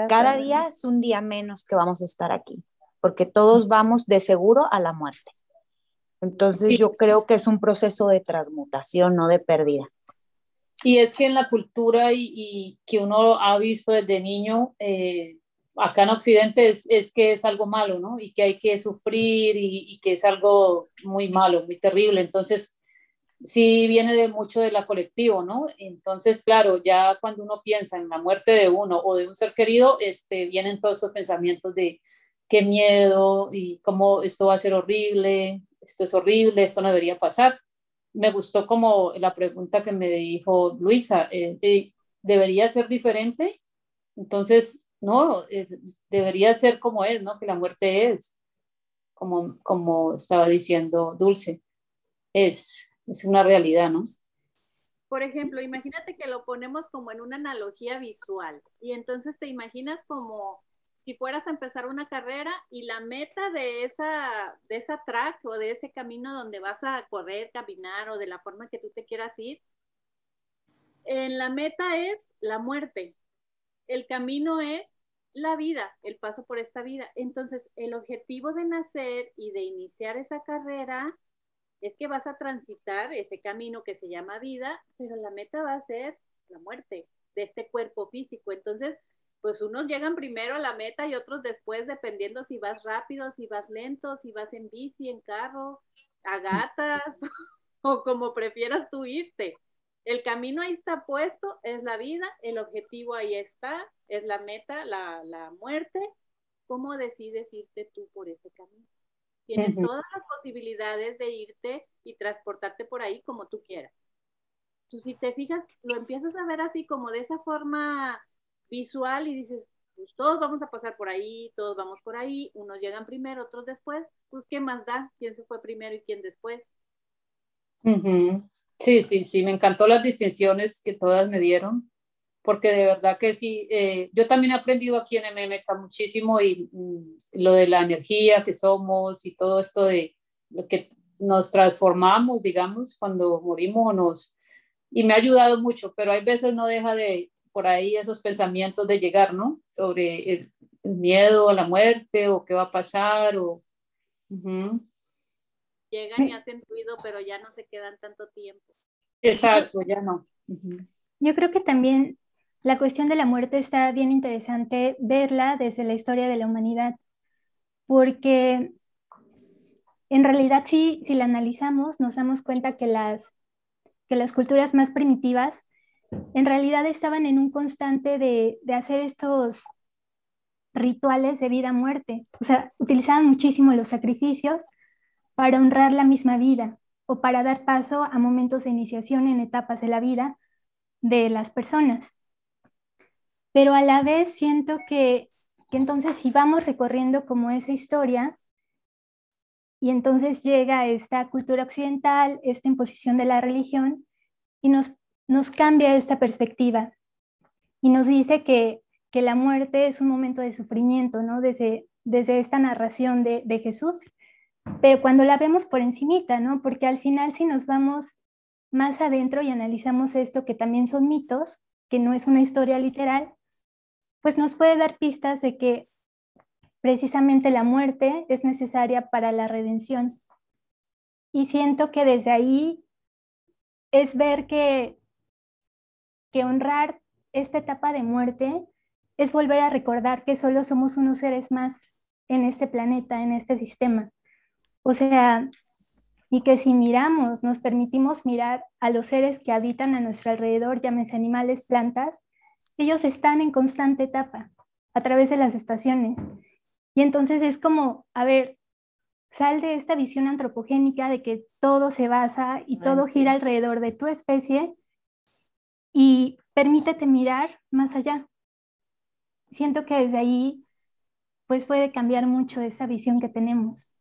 cada día es un día menos que vamos a estar aquí porque todos vamos de seguro a la muerte. Entonces yo creo que es un proceso de transmutación, no de pérdida. Y es que en la cultura y, que uno ha visto desde niño, eh, acá en Occidente es, es, que es algo malo, ¿no? Y que hay que sufrir y, y, que es algo muy malo, muy terrible. Entonces, sí viene de mucho de la colectivo, ¿no? Entonces, claro, ya cuando uno piensa en la muerte de uno o de un ser querido, este, vienen todos estos pensamientos de, qué miedo y cómo esto va a ser horrible, esto es horrible, esto no debería pasar. Me gustó como la pregunta que me dijo Luisa, eh, eh, ¿debería ser diferente? Entonces, no, eh, debería ser como es, ¿no? Que la muerte es, como, como estaba diciendo Dulce, es, es una realidad, ¿no? Por ejemplo, imagínate que lo ponemos como en una analogía visual y entonces te imaginas como si fueras a empezar una carrera y la meta de esa, de esa track o de ese camino donde vas a correr, caminar o de la forma que tú te quieras ir, en la meta es la muerte. El camino es la vida, el paso por esta vida. Entonces, el objetivo de nacer y de iniciar esa carrera es que vas a transitar ese camino que se llama vida, pero la meta va a ser la muerte de este cuerpo físico. Entonces, pues unos llegan primero a la meta y otros después, dependiendo si vas rápido, si vas lento, si vas en bici, en carro, a gatas o como prefieras tú irte. El camino ahí está puesto, es la vida, el objetivo ahí está, es la meta, la, la muerte. ¿Cómo decides irte tú por ese camino? Tienes todas las posibilidades de irte y transportarte por ahí como tú quieras. Entonces, si te fijas, lo empiezas a ver así como de esa forma visual y dices, pues todos vamos a pasar por ahí, todos vamos por ahí, unos llegan primero, otros después, pues ¿qué más da? ¿Quién se fue primero y quién después? Sí, sí, sí, me encantó las distinciones que todas me dieron, porque de verdad que sí, eh, yo también he aprendido aquí en MMK muchísimo y mm, lo de la energía que somos y todo esto de lo que nos transformamos, digamos, cuando morimos nos... Y me ha ayudado mucho, pero hay veces no deja de, por ahí esos pensamientos de llegar, ¿no? Sobre el, miedo a la muerte o qué va a pasar o... Llegan y hacen ruido, pero ya no se quedan tanto tiempo. Exacto, ya no. Yo creo que también la cuestión de la muerte está bien interesante verla desde la historia de la humanidad, porque en realidad sí, si la analizamos, nos damos cuenta que las, que las culturas más primitivas en realidad estaban en un constante de, de hacer estos rituales de vida-muerte. O sea, utilizaban muchísimo los sacrificios para honrar la misma vida o para dar paso a momentos de iniciación en etapas de la vida de las personas. Pero a la vez siento que, que entonces si vamos recorriendo como esa historia, y entonces llega esta cultura occidental, esta imposición de la religión, y nos, nos cambia esta perspectiva y nos dice que que la muerte es un momento de sufrimiento, ¿no? Desde, desde esta narración de, Jesús, pero cuando la vemos por encimita, ¿no? Porque al final si nos vamos más adentro y analizamos esto, que también son mitos, que no es una historia literal, pues nos puede dar pistas de que precisamente la muerte es necesaria para la redención. Y siento que desde ahí es ver que, que honrar esta etapa de muerte es volver a recordar que solo somos unos seres más en este planeta, en este sistema. O sea, y que si miramos, nos permitimos mirar a los seres que habitan a nuestro alrededor, llámese animales, plantas, ellos están en constante etapa a través de las estaciones. Y entonces es como, a ver, sal de esta visión antropogénica de que todo se basa y todo gira alrededor de tu especie y permítete mirar más allá. Siento que desde ahí pues puede cambiar mucho esa visión que tenemos.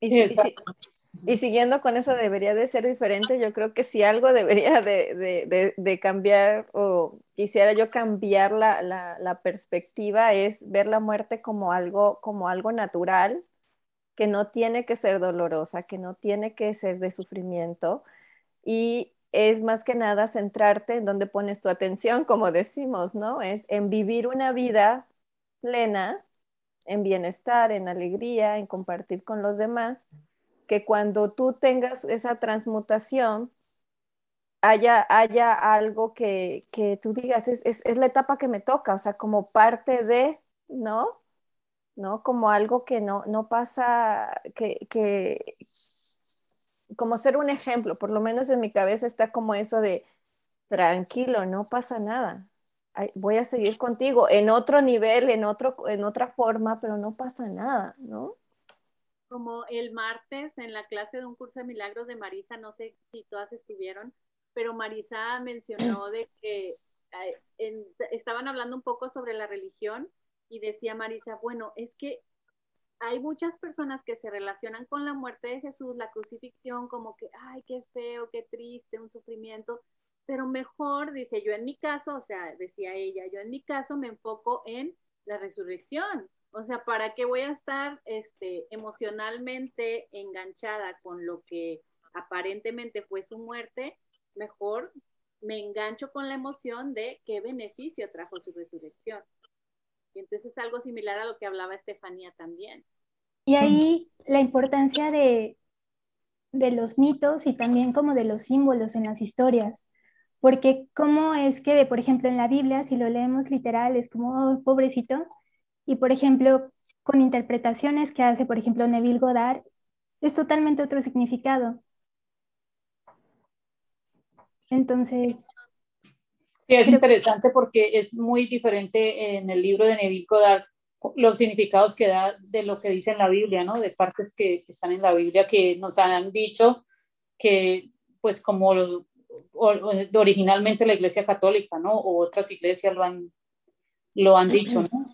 Y, siguiendo con eso debería de ser diferente, yo creo que si algo debería de, cambiar o quisiera yo cambiar la, la, perspectiva es ver la muerte como algo, como algo natural, que no tiene que ser dolorosa, que no tiene que ser de sufrimiento. Y es más que nada centrarte en donde pones tu atención, como decimos, ¿no? Es en vivir una vida plena, en bienestar, en alegría, en compartir con los demás, que cuando tú tengas esa transmutación, haya, haya algo que, tú digas, es, es, la etapa que me toca, o sea, como parte de, ¿no? ¿No? Como algo que no, no pasa, que, que, como ser un ejemplo, por lo menos en mi cabeza está como eso de, tranquilo, no pasa nada, voy a seguir contigo en otro nivel, en, otro, en otra forma, pero no pasa nada, ¿no? Como el martes en la clase de un curso de milagros de Marisa, no sé si todas estuvieron, pero Marisa mencionó de que estaban hablando un poco sobre la religión y decía Marisa, bueno, es que hay muchas personas que se relacionan con la muerte de Jesús, la crucifixión, como que, ay, qué feo, qué triste, un sufrimiento, pero mejor, dice yo en mi caso, o sea, decía ella, yo en mi caso me enfoco en la resurrección. O sea, ¿para qué voy a estar este, emocionalmente enganchada con lo que aparentemente fue su muerte? Mejor me engancho con la emoción de qué beneficio trajo su resurrección. Y entonces es algo similar a lo que hablaba Estefanía también. Y ahí la importancia de, de los mitos y también como de los símbolos en las historias. Porque cómo es que, por ejemplo, en la Biblia, si lo leemos literal, es como, oh, pobrecito. Y, por ejemplo, con interpretaciones que hace, por ejemplo, Neville Goddard, es totalmente otro significado. Entonces, Sí, es interesante porque es muy diferente en el libro de Neville Goddard los significados que da de lo que dice en la Biblia, ¿no? De partes que, están en la Biblia que nos han dicho que, pues, como originalmente la Iglesia Católica, ¿no? O otras iglesias lo han, lo han dicho, ¿no?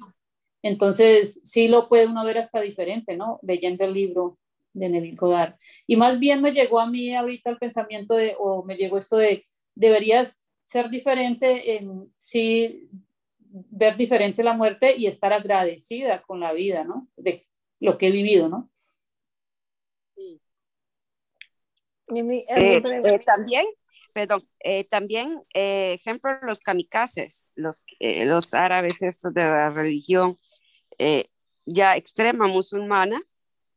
Entonces, sí lo puede uno ver hasta diferente, ¿no? Leyendo el libro de Neville Goddard. Y más bien me llegó a mí ahorita el pensamiento de, o me llegó esto de, deberías ser diferente en sí, ver diferente la muerte y estar agradecida con la vida, ¿no? De lo que he vivido, ¿no? Sí. Eh, eh, también, perdón, eh, también, ejemplo, los kamikazes, los, los árabes estos de la religión ya extrema musulmana,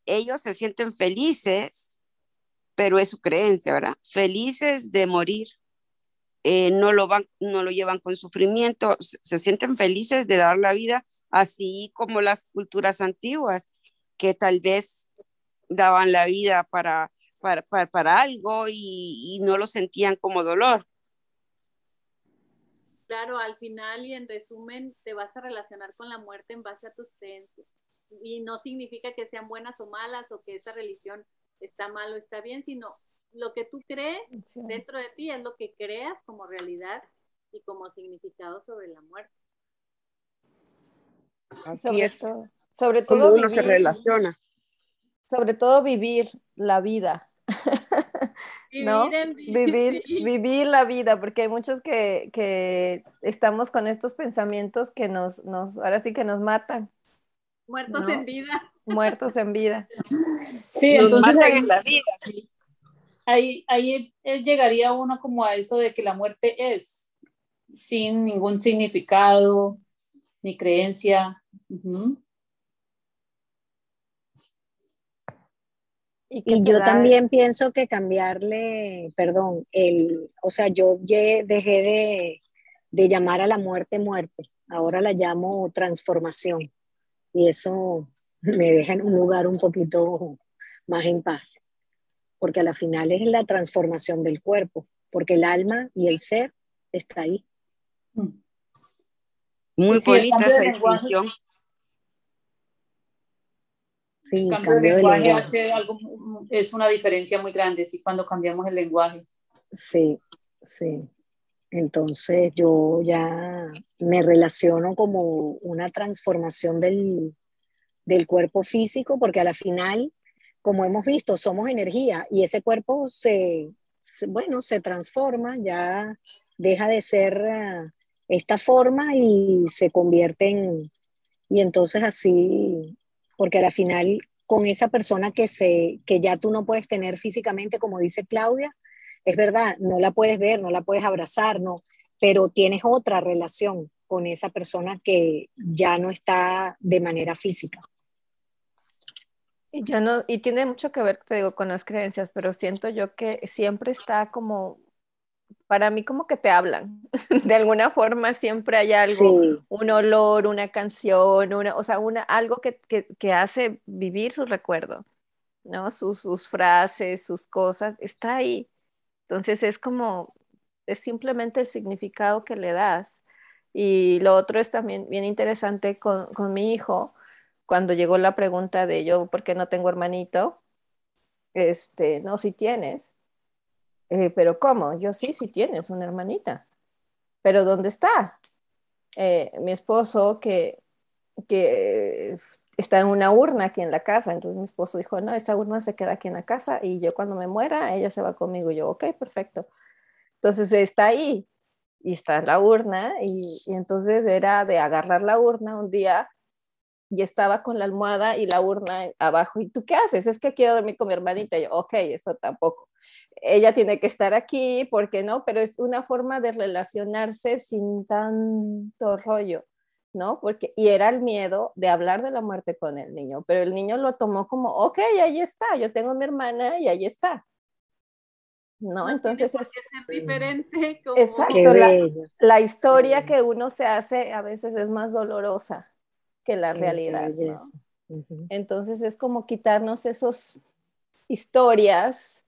ellos se sienten felices, pero es su creencia, ¿verdad? Felices de morir eh, no, lo van, no lo llevan con sufrimiento, se, sienten felices de dar la vida, así como las culturas antiguas, que tal vez daban la vida para, para, para, algo y, y no lo sentían como dolor. Claro, al final y en resumen, te vas a relacionar con la muerte en base a tus creencias. Y no significa que sean buenas o malas o que esa religión está mal o está bien, sino lo que tú crees dentro de ti es lo que creas como realidad y como significado sobre la muerte. Así sobre es. Todo, sobre todo uno se relaciona. Sobre todo vivir la vida. ¿no? Vivir, vivir, la vida, porque hay muchos que, que, estamos con estos pensamientos que nos, nos, ahora sí que nos matan. Muertos en vida. Muertos en vida. Sí, entonces la vida ahí, ahí llegaría uno como a eso de que la muerte es, sin ningún significado ni creencia. Y, yo también pienso que cambiarle, perdón, el, o sea, yo dejé de, de llamar a la muerte muerte, ahora la llamo transformación. Y eso me deja en un lugar un poquito más en paz porque a la final es la transformación del cuerpo, porque el alma y el ser está ahí. Muy bonita esa definición. Sí, el cambio, de lenguaje, hace algo, es una diferencia muy grande, sí, cuando cambiamos el lenguaje. Sí, sí. Entonces yo ya me relaciono como una transformación del, del cuerpo físico, porque a la final como hemos visto, somos energía y ese cuerpo se, bueno, se transforma, ya deja de ser eh, esta forma y se convierte en, y entonces así, porque al final con esa persona que, se, que ya tú no puedes tener físicamente, como dice Claudia, es verdad, no la puedes ver, no la puedes abrazar, no, pero tienes otra relación con esa persona que ya no está de manera física. Y yo no, y tiene mucho que ver, te digo, con las creencias, pero siento yo que siempre está como, para mí como que te hablan. De alguna forma siempre hay algo, un olor, una canción, una, o sea, una, algo que, que, hace vivir su recuerdo, ¿no? Sus, sus frases, sus cosas, está ahí. Entonces es como, es simplemente el significado que le das. Y lo otro es también bien interesante con, con mi hijo, cuando llegó la pregunta de yo, ¿por qué no tengo hermanito? Este, no, si tienes. Eh, pero ¿cómo? Yo sí, sí tienes una hermanita. Pero ¿dónde está? Eh, mi esposo que, que está en una urna aquí en la casa. Entonces mi esposo dijo, no, esa urna se queda aquí en la casa y yo cuando me muera, ella se va conmigo. yo, ok, perfecto. Entonces está ahí y está la urna y, y entonces era de agarrar la urna un día y estaba con la almohada y la urna abajo. ¿Y tú qué haces? Es que quiero dormir con mi hermanita. Y yo, ok, eso tampoco. Ella tiene que estar aquí, ¿por qué no? Pero es una forma de relacionarse sin tanto rollo, ¿no? Porque, y era el miedo de hablar de la muerte con el niño, pero el niño lo tomó como, ok, ahí está, yo tengo mi hermana y ahí está. ¿no? Entonces es diferente. Exacto, la, la, historia que uno se hace a veces es más dolorosa que la realidad. Entonces es como quitarnos esas historias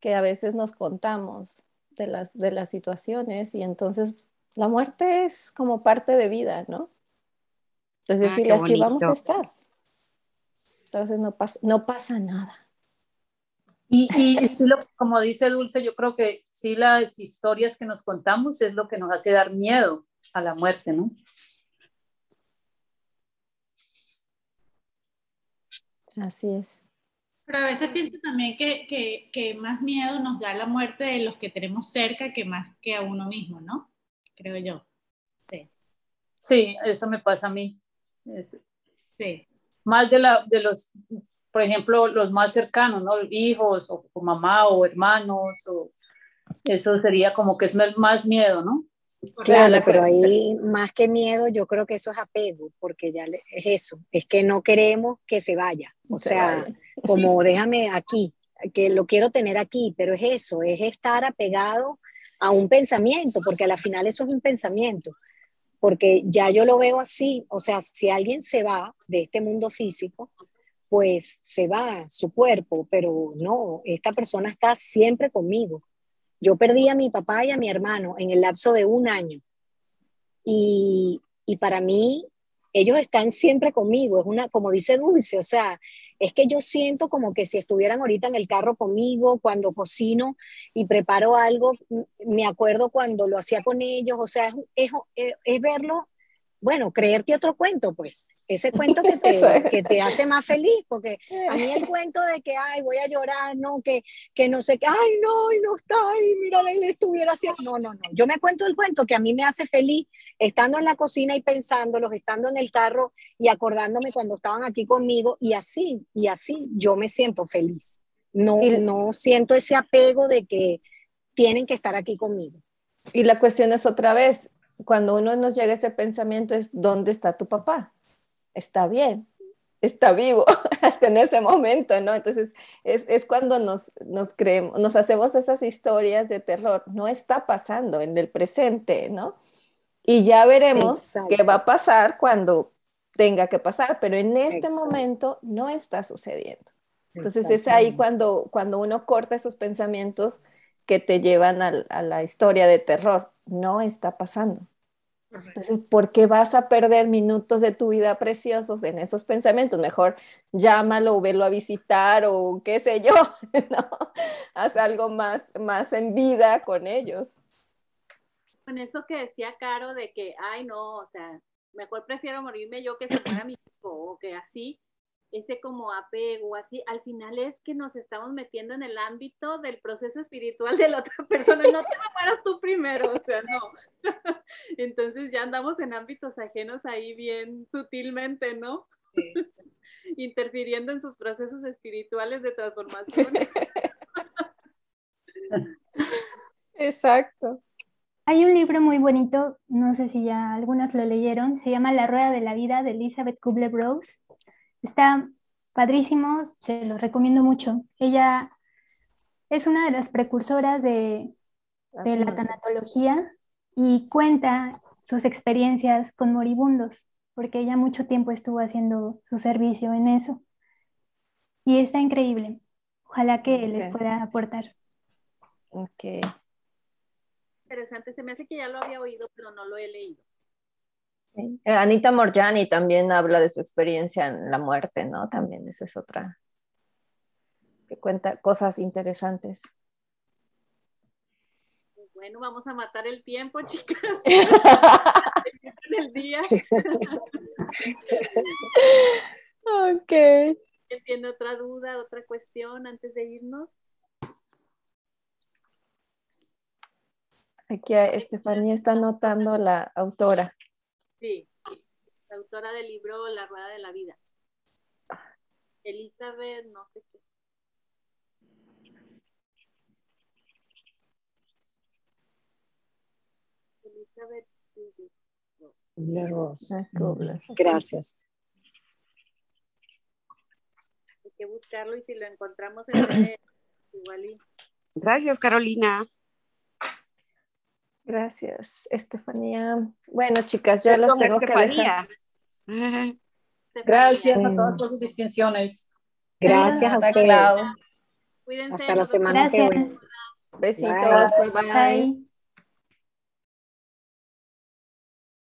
que a veces nos contamos de las, de las situaciones y entonces la muerte es como parte de vida, ¿no? Entonces ah, decirle así vamos a estar. Entonces no pasa, no pasa nada. Y, y como dice Dulce, yo creo que sí las historias que nos contamos es lo que nos hace dar miedo a la muerte, ¿no? Así es. Pero a veces pienso también que, que, que, más miedo nos da la muerte de los que tenemos cerca que más que a uno mismo, ¿no? Creo yo. Sí. Sí, eso me pasa a mí. sí. Más de, la, de los, por ejemplo, los más cercanos, ¿no? Hijos o, o mamá o hermanos, o, eso sería como que es más miedo, ¿no? Claro, pero ahí más que miedo, yo creo que eso es apego, porque ya es eso, es que no queremos que se vaya. O sea, como déjame aquí, que lo quiero tener aquí, pero es eso, es estar apegado a un pensamiento, porque a la final eso es un pensamiento, porque ya yo lo veo así, o sea, si alguien se va de este mundo físico, pues se va su cuerpo, pero no, esta persona está siempre conmigo. Yo perdí a mi papá y a mi hermano en el lapso de un año. Y, y para mí, ellos están siempre conmigo. Es una, como dice Dulce, o sea, es que yo siento como que si estuvieran ahorita en el carro conmigo, cuando cocino y preparo algo, me acuerdo cuando lo hacía con ellos, o sea, es, es, es verlo bueno, creerte otro cuento, pues, ese cuento que te, que te hace más feliz, porque a mí el cuento de que, ay, voy a llorar, no, que, que no sé qué, ay, no, y no está, y mira, él estuviera haciendo, no, no, no, yo me cuento el cuento que a mí me hace feliz, estando en la cocina y pensándolos, estando en el carro y acordándome cuando estaban aquí conmigo, y así, y así yo me siento feliz. No, no siento ese apego de que tienen que estar aquí conmigo. Y la cuestión es otra vez, cuando uno nos llega ese pensamiento es, ¿dónde está tu papá? Está bien, está vivo hasta en ese momento, ¿no? Entonces es, es cuando nos, nos, creemos, nos hacemos esas historias de terror, no está pasando en el presente, ¿no? Y ya veremos qué va a pasar cuando tenga que pasar, pero en este momento no está sucediendo. Entonces es ahí cuando, cuando uno corta esos pensamientos que te llevan a, la historia de terror. No está pasando. Entonces, ¿por qué vas a perder minutos de tu vida preciosos en esos pensamientos? Mejor llámalo o velo a visitar o qué sé yo, ¿no? Haz algo más, más en vida con ellos. Con eso que decía Caro de que, ay, no, o sea, mejor prefiero morirme yo que se muera mi hijo o que así, ese como apego, así, al final es que nos estamos metiendo en el ámbito del proceso espiritual de la otra persona. No te mueras tú primero, o sea, no. Entonces ya andamos en ámbitos ajenos ahí bien sutilmente, ¿no? Interfiriendo en sus procesos espirituales de transformación. Exacto. Hay un libro muy bonito, no sé si ya algunas lo leyeron, se llama La Rueda de la Vida de Elizabeth Kubler-Rose Está padrísimo, se lo recomiendo mucho. Ella es una de las precursoras de, de la tanatología y cuenta sus experiencias con moribundos, porque ella mucho tiempo estuvo haciendo su servicio en eso. Y está increíble. Ojalá que les pueda aportar. Ok. Interesante, se me hace que ya lo había oído, pero no lo he leído. Eh, Anita Morjani también habla de su experiencia en la muerte, ¿no? También esa es otra que cuenta cosas interesantes. Bueno, vamos a matar el tiempo, chicas. el día. ok. ¿Tiene otra duda, otra cuestión antes de irnos? Aquí Estefanía está anotando la autora. Sí, la autora del libro La Rueda de la Vida. Elizabeth, no sé qué. Elizabeth. Gracias. Hay que buscarlo y si lo encontramos en igual y... Gracias, Carolina. Gracias, Estefanía. Bueno, chicas, yo las tengo que dejar. Gracias a todas sus distinciones. Gracias a Clau. Cuídense. Hasta la semana que viene. Besitos. bye. bye.